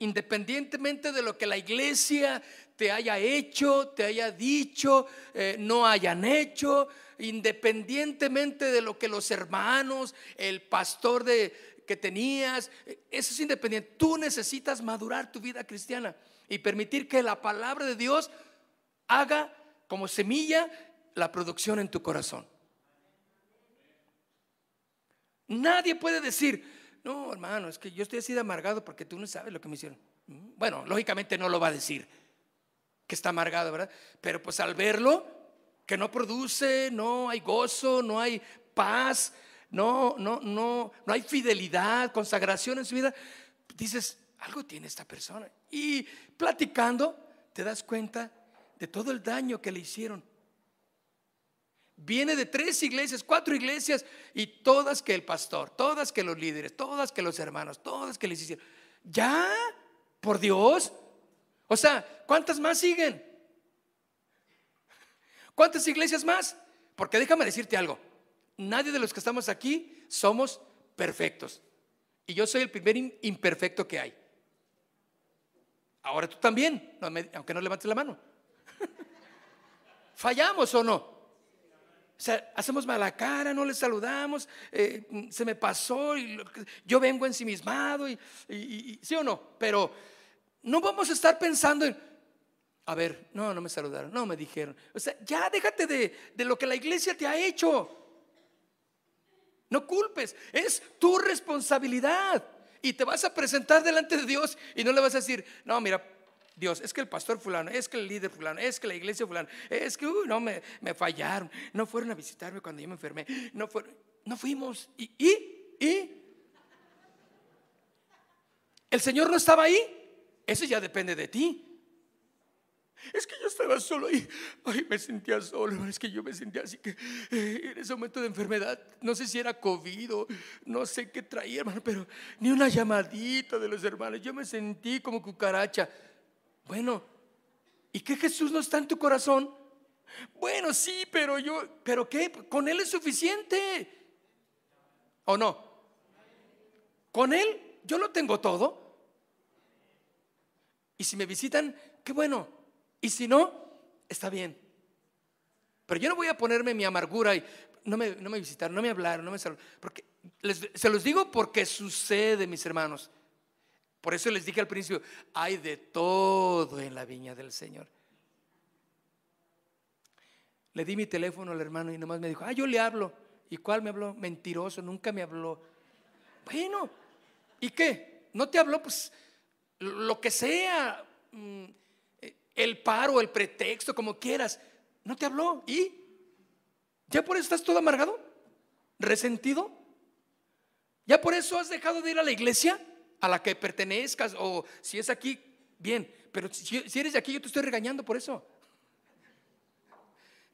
independientemente de lo que la iglesia te haya hecho, te haya dicho, eh, no hayan hecho, independientemente de lo que los hermanos, el pastor de que tenías, eso es independiente. Tú necesitas madurar tu vida cristiana y permitir que la palabra de Dios haga como semilla la producción en tu corazón. Nadie puede decir, no, hermano, es que yo estoy así de amargado porque tú no sabes lo que me hicieron. Mm, bueno, lógicamente no lo va a decir, que está amargado, ¿verdad? Pero pues al verlo, que no produce, no hay gozo, no hay paz, no, no, no, no hay fidelidad, consagración en su vida, dices, algo tiene esta persona. Y platicando, te das cuenta de todo el daño que le hicieron. Viene de tres iglesias, cuatro iglesias, y todas que el pastor, todas que los líderes, todas que los hermanos, todas que les hicieron. ¿Ya? ¿Por Dios? O sea, ¿cuántas más siguen? ¿Cuántas iglesias más? Porque déjame decirte algo, nadie de los que estamos aquí somos perfectos. Y yo soy el primer imperfecto que hay. Ahora tú también, aunque no levantes la mano. ¿Fallamos o no? O sea, hacemos mala cara, no le saludamos, eh, se me pasó, y yo vengo ensimismado, y, y, sí o no, pero no vamos a estar pensando en, a ver, no, no me saludaron, no me dijeron. O sea, ya déjate de, de lo que la iglesia te ha hecho. No culpes, es tu responsabilidad. Y te vas a presentar delante de Dios y no le vas a decir, no, mira, Dios, es que el pastor fulano, es que el líder fulano, es que la iglesia fulano, es que, uy, no, me, me fallaron, no fueron a visitarme cuando yo me enfermé, no, fueron, no fuimos. ¿Y, y, y? ¿El Señor no estaba ahí? Eso ya depende de ti. Es que yo estaba solo ahí. Ay, me sentía solo. Es que yo me sentía así que eh, en ese momento de enfermedad, no sé si era COVID o no sé qué traía, hermano, pero ni una llamadita de los hermanos. Yo me sentí como cucaracha. Bueno, ¿y qué Jesús no está en tu corazón? Bueno, sí, pero yo, ¿pero qué? Con Él es suficiente. ¿O no? Con Él yo lo tengo todo. Y si me visitan, qué bueno. Y si no, está bien. Pero yo no voy a ponerme mi amargura y no me, no me visitaron, no me hablaron, no me saludaron. Porque se los digo porque sucede, mis hermanos. Por eso les dije al principio, hay de todo en la viña del Señor. Le di mi teléfono al hermano y nomás me dijo, ah, yo le hablo. ¿Y cuál me habló? Mentiroso, nunca me habló. Bueno, ¿y qué? ¿No te habló? Pues lo que sea, mm, el paro, el pretexto, como quieras. ¿No te habló? ¿Y? ¿Ya por eso estás todo amargado? ¿Resentido? ¿Ya por eso has dejado de ir a la iglesia? A la que pertenezcas o si es aquí, bien, pero si, eres de aquí yo te estoy regañando por eso.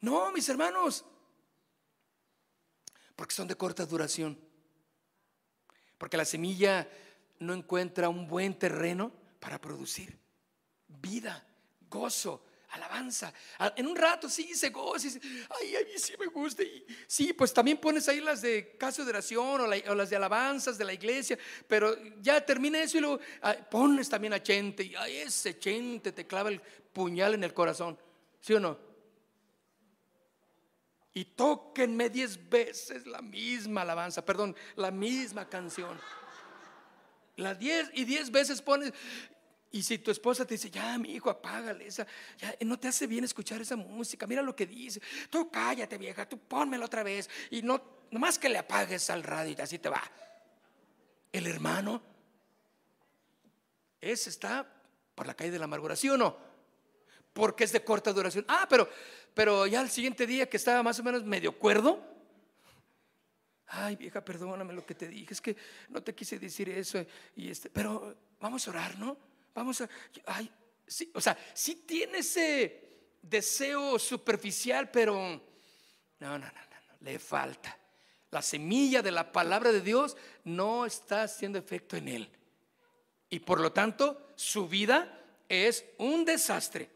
No, mis hermanos, porque son de corta duración, porque la semilla no encuentra un buen terreno para producir vida, gozo, alabanza. En un rato sí se goza, ay, a mí sí me gusta. Y, sí, pues también pones ahí las de caso de oración o, las de alabanzas de la iglesia, pero ya termina eso y luego pones también a Chente y ay, ese Chente te clava el puñal en el corazón, ¿sí o no? Y tóquenme diez veces la misma alabanza, perdón, la misma canción. Las diez y diez veces pones, y si tu esposa te dice, ya, mi hijo, apágale esa, ya, no te hace bien escuchar esa música, mira lo que dice, tú cállate, vieja, tú pónmela otra vez, y no, nomás que le apagues al radio y así te va. El hermano, ese está por la calle de la amargura, ¿sí o no? Porque es de corta duración. Ah, pero, pero ya al siguiente día que estaba más o menos medio cuerdo, ay, vieja, perdóname lo que te dije, es que no te quise decir eso, y este, pero vamos a orar, ¿no? Vamos a, ay, sí, o sea, sí tiene ese deseo superficial, pero no, no, no, no, le falta. La semilla de la palabra de Dios no está haciendo efecto en él. Y por lo tanto, su vida es un desastre.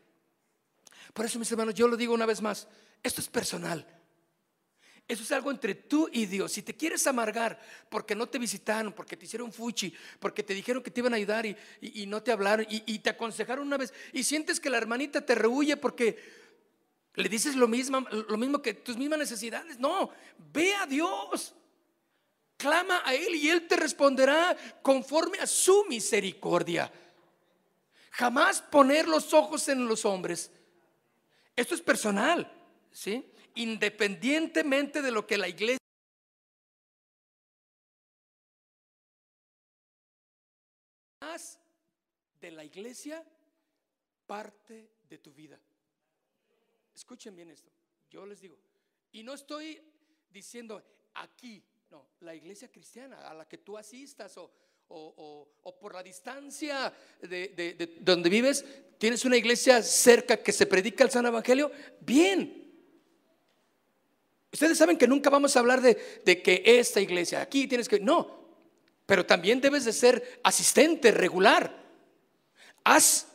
Por eso, mis hermanos, yo lo digo una vez más, esto es personal. Eso es algo entre tú y Dios. Si te quieres amargar porque no te visitaron, porque te hicieron fuchi, porque te dijeron que te iban a ayudar y, no te hablaron y, te aconsejaron una vez y sientes que la hermanita te rehuye porque le dices lo mismo, lo mismo que tus mismas necesidades. No, ve a Dios. Clama a Él y Él te responderá conforme a su misericordia. Jamás poner los ojos en los hombres. Esto es personal, ¿sí? Independientemente de lo que la iglesia de la iglesia parte de tu vida. Escuchen bien esto. Yo les digo, y no estoy diciendo aquí, no, la iglesia cristiana a la que tú asistas o, por la distancia de, donde vives, tienes una iglesia cerca que se predica el San Evangelio, bien. Ustedes saben que nunca vamos a hablar de, de que esta iglesia, aquí tienes que, no, pero también debes de ser asistente regular. Haz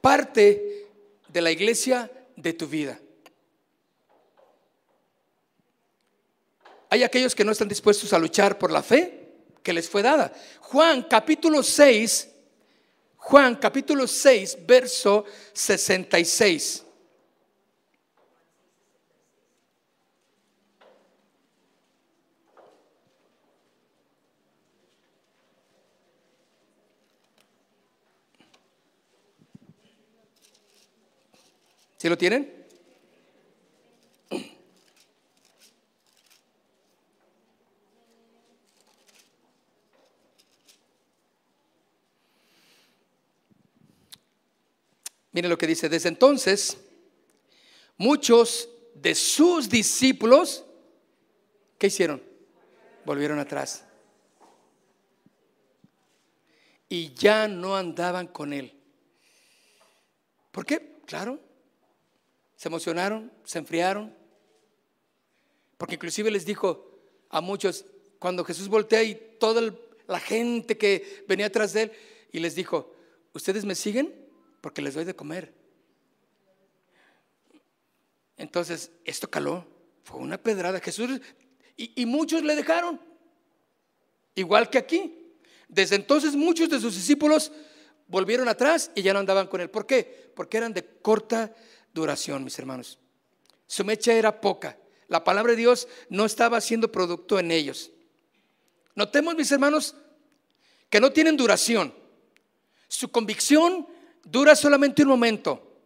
parte de la iglesia de tu vida. Hay aquellos que no están dispuestos a luchar por la fe que les fue dada. Juan capítulo 6, Juan capítulo 6, verso 66. ¿Sí lo tienen? Miren lo que dice, desde entonces muchos de sus discípulos, ¿qué hicieron? Volvieron atrás. Y ya no andaban con él. ¿Por qué? Claro, se emocionaron, se enfriaron. Porque inclusive les dijo a muchos, cuando Jesús voltea y toda la gente que venía atrás de él, y les dijo, ¿ustedes me siguen? Porque les doy de comer. Entonces, esto caló, fue una pedrada. Jesús, y, y muchos le dejaron, igual que aquí. Desde entonces muchos de sus discípulos volvieron atrás y ya no andaban con él. ¿Por qué? Porque eran de corta duración, mis hermanos. Su mecha era poca. La palabra de Dios no estaba haciendo producto en ellos. Notemos, mis hermanos, que no tienen duración. Su convicción dura solamente un momento.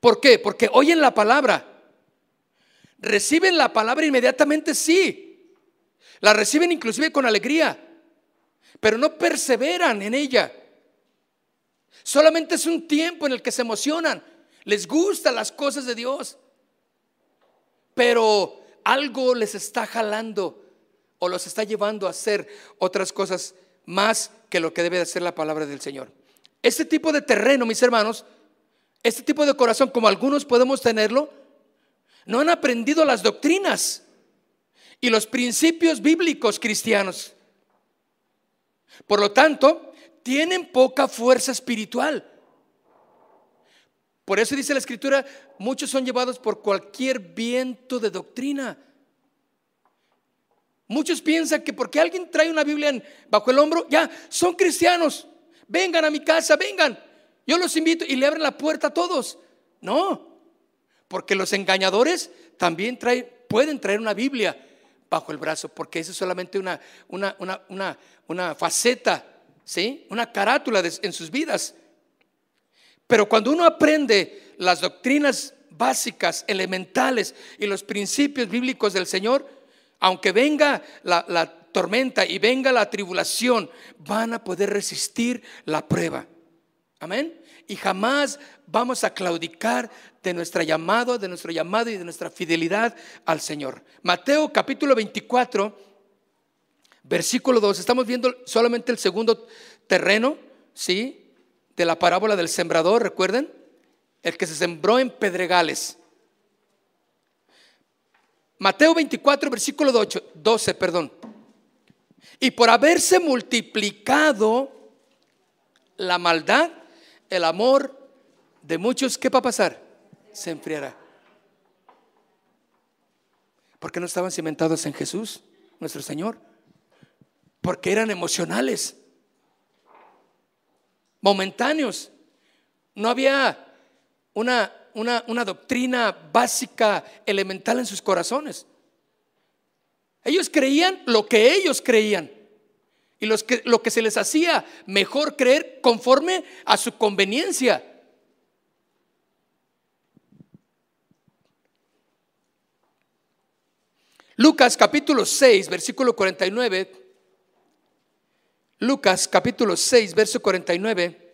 ¿Por qué? Porque oyen la palabra. Reciben la palabra inmediatamente, sí. La reciben inclusive con alegría, pero no perseveran en ella. Solamente es un tiempo en el que se emocionan, les gustan las cosas de Dios, pero algo les está jalando o los está llevando a hacer otras cosas más que lo que debe de hacer la palabra del Señor. Este tipo de terreno, mis hermanos, este tipo de corazón, como algunos podemos tenerlo, no han aprendido las doctrinas y los principios bíblicos cristianos. Por lo tanto, tienen poca fuerza espiritual. Por eso dice la escritura, muchos son llevados por cualquier viento de doctrina. Muchos piensan que porque alguien trae una Biblia bajo el hombro, ya son cristianos. Vengan a mi casa, vengan. Yo los invito y le abren la puerta a todos. No, porque los engañadores también pueden traer una Biblia bajo el brazo, porque eso es solamente una, una, una, una faceta, ¿sí? una carátula en sus vidas. Pero cuando uno aprende las doctrinas básicas, elementales y los principios bíblicos del Señor, aunque venga la, tormenta y venga la tribulación, van a poder resistir la prueba. Amén. Y jamás vamos a claudicar de nuestro llamado, de nuestro llamado y de nuestra fidelidad al Señor. Mateo capítulo 24, versículo 2. Estamos viendo solamente el segundo terreno, ¿sí? De la parábola del sembrador, recuerden, el que se sembró en pedregales. Mateo 24, versículo 12, perdón. Y por haberse multiplicado la maldad, el amor de muchos, ¿qué va a pasar? Se enfriará. Porque no estaban cimentados en Jesús, nuestro Señor. Porque eran emocionales momentáneos. No había una, una, doctrina básica, elemental en sus corazones. Ellos creían lo que ellos creían. Y lo que se les hacía mejor creer conforme a su conveniencia. Lucas capítulo 6, versículo 49. Lucas capítulo 6, verso 49.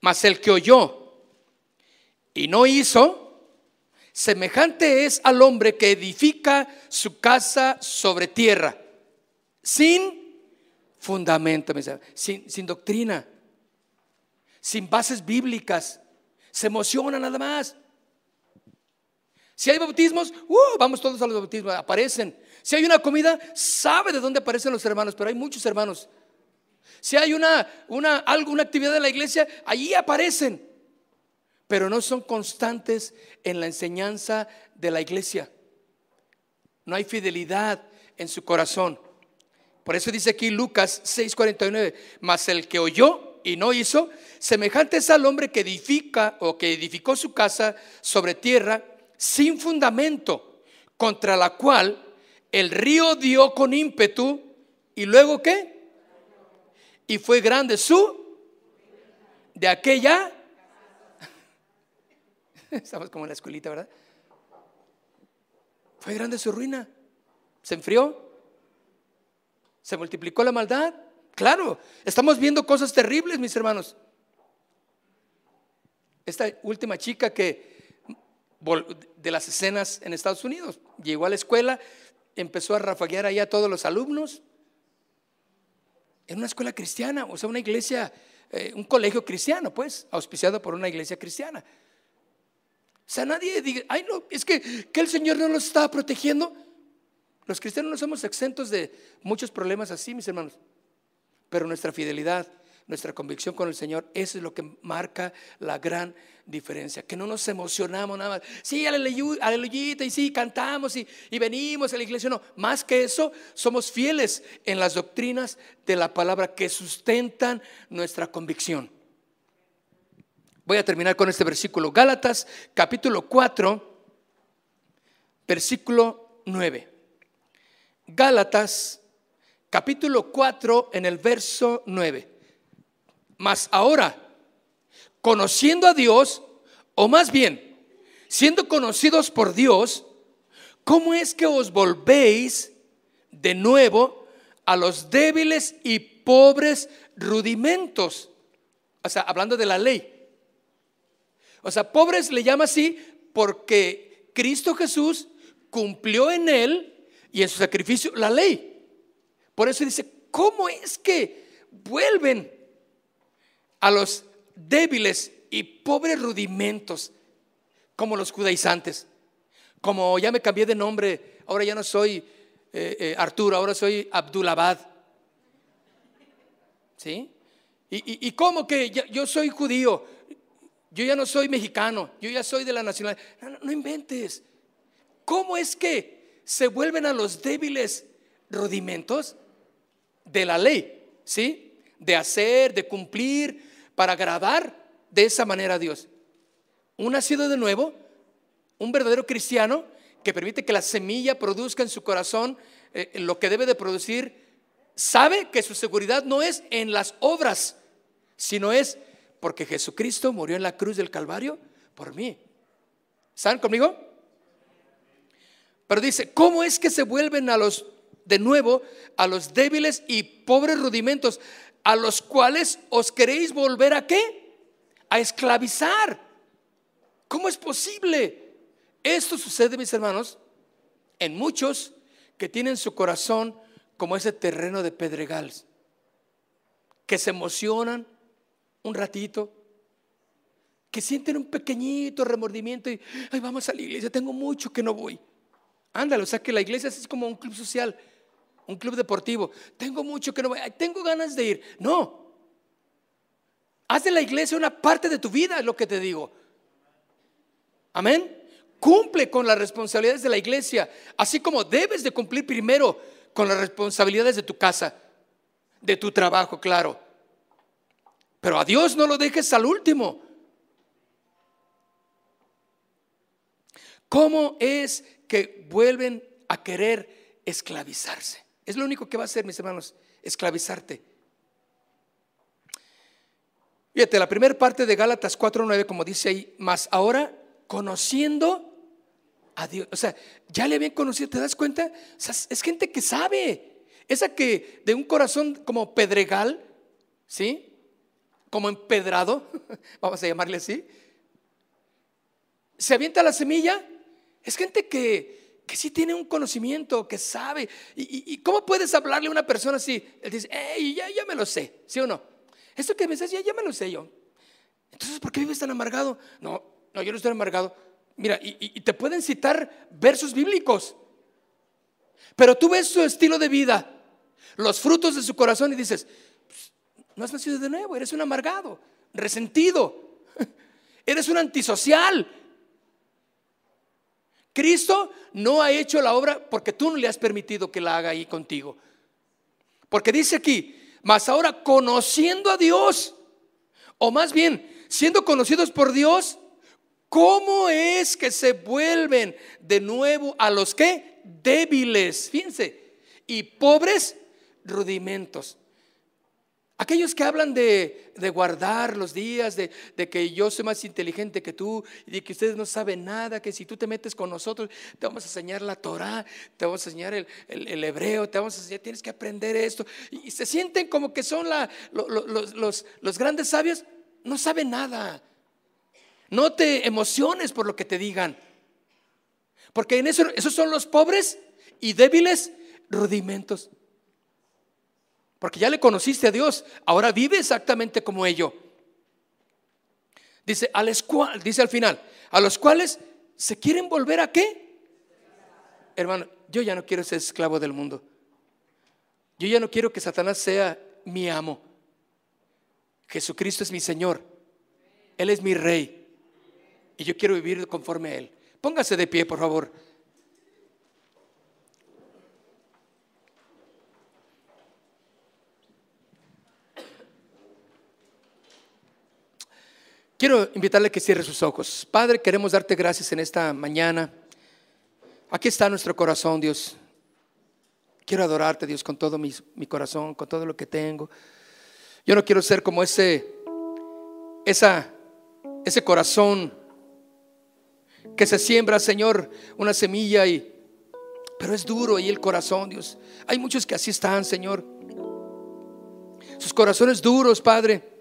Mas el que oyó y no hizo, semejante es al hombre que edifica su casa sobre tierra, sin fundamento, sin, doctrina, sin bases bíblicas. Se emociona nada más. Si hay bautismos, uh, vamos todos a los bautismos, aparecen. Si hay una comida, sabe de dónde aparecen los hermanos, pero hay muchos hermanos. Si hay una, una, alguna actividad de la iglesia, allí aparecen, pero no son constantes en la enseñanza de la iglesia. No hay fidelidad en su corazón. Por eso dice aquí Lucas 6:49, mas el que oyó y no hizo, semejante es al hombre que edifica o que edificó su casa sobre tierra sin fundamento, contra la cual el río dio con ímpetu y luego qué? Y fue grande su de aquella. Estamos como en la escuelita, ¿verdad? Fue grande su ruina. Se enfrió. Se multiplicó la maldad. Claro, estamos viendo cosas terribles, mis hermanos. Esta última chica que de las escenas en Estados Unidos. Llegó a la escuela, empezó a rafaguear ahí a todos los alumnos. En una escuela cristiana, o sea, una iglesia, eh, un colegio cristiano, pues, auspiciado por una iglesia cristiana. O sea, nadie diga, ay, no, es que, que el Señor no nos está protegiendo. Los cristianos no somos exentos de muchos problemas así, mis hermanos. Pero nuestra fidelidad nuestra convicción con el Señor, eso es lo que marca la gran diferencia. Que no nos emocionamos nada más. Sí, aleluyita, y sí, cantamos y, y venimos a la iglesia. No, más que eso, somos fieles en las doctrinas de la palabra que sustentan nuestra convicción. Voy a terminar con este versículo. Gálatas capítulo 4, versículo 9. Gálatas capítulo 4 en el verso 9. Mas ahora, conociendo a Dios, o más bien, siendo conocidos por Dios, ¿cómo es que os volvéis de nuevo a los débiles y pobres rudimentos? O sea, hablando de la ley. O sea, pobres le llama así porque Cristo Jesús cumplió en él y en su sacrificio la ley. Por eso dice, ¿cómo es que vuelven a los débiles y pobres rudimentos, como los judaizantes. Como ya me cambié de nombre, ahora ya no soy eh, eh, Arturo, ahora soy Abdulabad. ¿Sí? ¿Y, y, cómo que yo soy judío? Yo ya no soy mexicano, yo ya soy de la nacionalidad. No, no inventes. ¿Cómo es que se vuelven a los débiles rudimentos de la ley? ¿Sí? De hacer, de cumplir, para agradar de esa manera a Dios. Un nacido de nuevo, un verdadero cristiano que permite que la semilla produzca en su corazón eh, lo que debe de producir, sabe que su seguridad no es en las obras, sino es porque Jesucristo murió en la cruz del Calvario por mí. ¿Están conmigo? Pero dice, ¿cómo es que se vuelven a los de nuevo a los débiles y pobres rudimentos a los cuales os queréis volver a qué? A esclavizar. ¿Cómo es posible? Esto sucede, mis hermanos, en muchos que tienen su corazón como ese terreno de pedregales, que se emocionan un ratito, que sienten un pequeñito remordimiento y, ay, vamos a la iglesia, tengo mucho que no voy. Ándale, o sea que la iglesia es como un club social un club deportivo. Tengo mucho que no voy, tengo ganas de ir. No. Haz de la iglesia una parte de tu vida, es lo que te digo. Amén. Cumple con las responsabilidades de la iglesia, así como debes de cumplir primero con las responsabilidades de tu casa, de tu trabajo, claro. Pero a Dios no lo dejes al último. ¿Cómo es que vuelven a querer esclavizarse. Es lo único que va a hacer, mis hermanos, esclavizarte. Fíjate, la primera parte de Gálatas 4.9, como dice ahí, más ahora conociendo a Dios. O sea, ya le habían conocido, ¿te das cuenta? es gente que sabe. Esa que de un corazón como pedregal, ¿sí? Como empedrado, vamos a llamarle así. Se avienta la semilla. Es gente que, que sí tiene un conocimiento, que sabe. ¿Y, cómo puedes hablarle a una persona así? Él dice, hey, ya, ya me lo sé, ¿sí o no? Esto que me dices, ya, ya me lo sé yo. Entonces, ¿por qué vives tan amargado? No, no, yo no estoy amargado. Mira, y, te pueden citar versos bíblicos. Pero tú ves su estilo de vida, los frutos de su corazón y dices, pues, no has nacido de nuevo, eres un amargado, resentido, eres un antisocial. Cristo no ha hecho la obra porque tú no le has permitido que la haga ahí contigo. Porque dice aquí, mas ahora conociendo a Dios, o más bien siendo conocidos por Dios, ¿cómo es que se vuelven de nuevo a los que? Débiles, fíjense, y pobres rudimentos. Aquellos que hablan de, guardar los días, de, que yo soy más inteligente que tú, y de que ustedes no saben nada, que si tú te metes con nosotros, te vamos a enseñar la Torah, te vamos a enseñar el, hebreo, te vamos a enseñar, tienes que aprender esto. Y, se sienten como que son los, grandes sabios, no saben nada. No te emociones por lo que te digan. Porque en eso, esos son los pobres y débiles rudimentos. Porque ya le conociste a Dios, ahora vive exactamente como ello. Dice, a dice al final, a los cuales se quieren volver a qué? Hermano, yo ya no quiero ser esclavo del mundo. Yo ya no quiero que Satanás sea mi amo. Jesucristo es mi Señor. Él es mi rey. Y yo quiero vivir conforme a Él. Póngase de pie, por favor. Quiero invitarle a que cierre sus ojos. Padre, queremos darte gracias en esta mañana. Aquí está nuestro corazón, Dios. Quiero adorarte, Dios, con todo mi, corazón, con todo lo que tengo. Yo no quiero ser como ese, esa, ese corazón que se siembra, Señor, una semilla y, pero es duro y el corazón, Dios. Hay muchos que así están, Señor. Sus corazones duros, Padre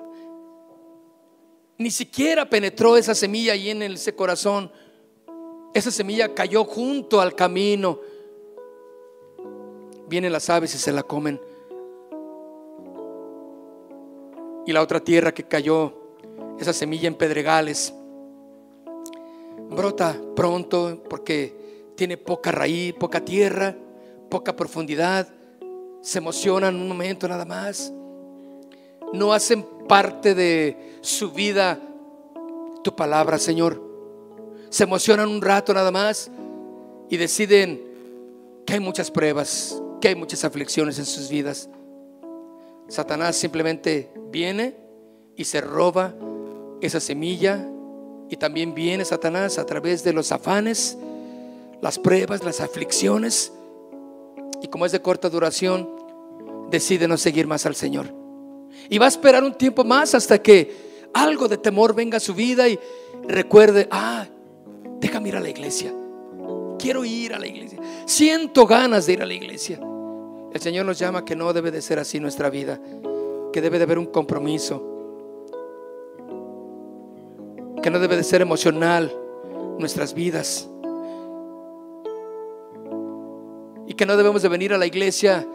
ni siquiera penetró esa semilla ahí en ese corazón. Esa semilla cayó junto al camino. Vienen las aves y se la comen. Y la otra tierra que cayó, esa semilla en pedregales, brota pronto porque tiene poca raíz, poca tierra, poca profundidad. Se emocionan un momento nada más no hacen parte de su vida tu palabra, Señor. Se emocionan un rato nada más y deciden que hay muchas pruebas, que hay muchas aflicciones en sus vidas. Satanás simplemente viene y se roba esa semilla y también viene Satanás a través de los afanes, las pruebas, las aflicciones y como es de corta duración, decide no seguir más al Señor. Y va a esperar un tiempo más hasta que algo de temor venga a su vida y recuerde, ah, déjame ir a la iglesia. Quiero ir a la iglesia. Siento ganas de ir a la iglesia. El Señor nos llama que no debe de ser así nuestra vida, que debe de haber un compromiso, que no debe de ser emocional nuestras vidas. Y que no debemos de venir a la iglesia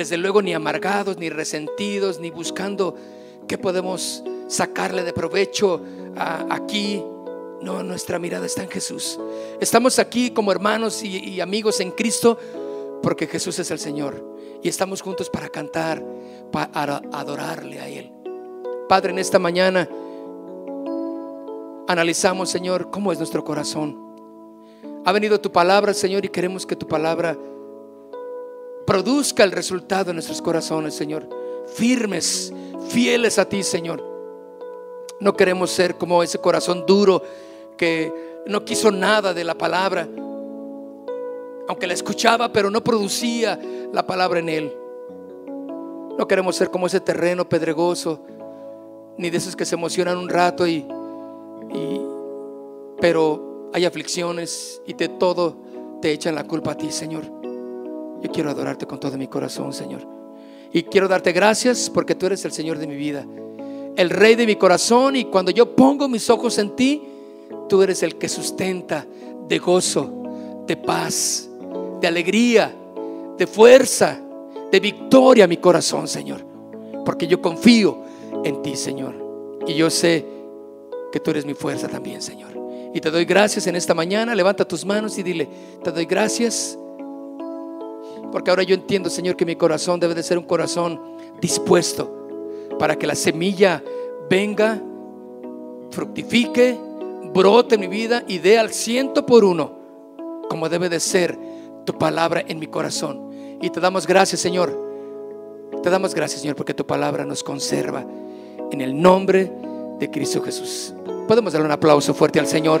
desde luego ni amargados, ni resentidos, ni buscando qué podemos sacarle de provecho aquí. No, nuestra mirada está en Jesús. Estamos aquí como hermanos y, amigos en Cristo porque Jesús es el Señor. Y estamos juntos para cantar, para adorarle a Él. Padre, en esta mañana analizamos, Señor, cómo es nuestro corazón. Ha venido tu palabra, Señor, y queremos que tu palabra produzca el resultado en nuestros corazones, Señor. Firmes, fieles a ti, Señor. No queremos ser como ese corazón duro que no quiso nada de la palabra, aunque la escuchaba, pero no producía la palabra en él. No queremos ser como ese terreno pedregoso, ni de esos que se emocionan un rato y, pero hay aflicciones y de todo te echan la culpa a ti, Señor. Yo quiero adorarte con todo mi corazón, Señor. Y quiero darte gracias porque tú eres el Señor de mi vida, el Rey de mi corazón. Y cuando yo pongo mis ojos en ti, tú eres el que sustenta de gozo, de paz, de alegría, de fuerza, de victoria mi corazón, Señor. Porque yo confío en ti, Señor. Y yo sé que tú eres mi fuerza también, Señor. Y te doy gracias en esta mañana. Levanta tus manos y dile, te doy gracias. Porque ahora yo entiendo, Señor, que mi corazón debe de ser un corazón dispuesto para que la semilla venga, fructifique, brote en mi vida y dé al ciento por uno, como debe de ser tu palabra en mi corazón. Y te damos gracias, Señor. Te damos gracias, Señor, porque tu palabra nos conserva en el nombre de Cristo Jesús. Podemos darle un aplauso fuerte al Señor.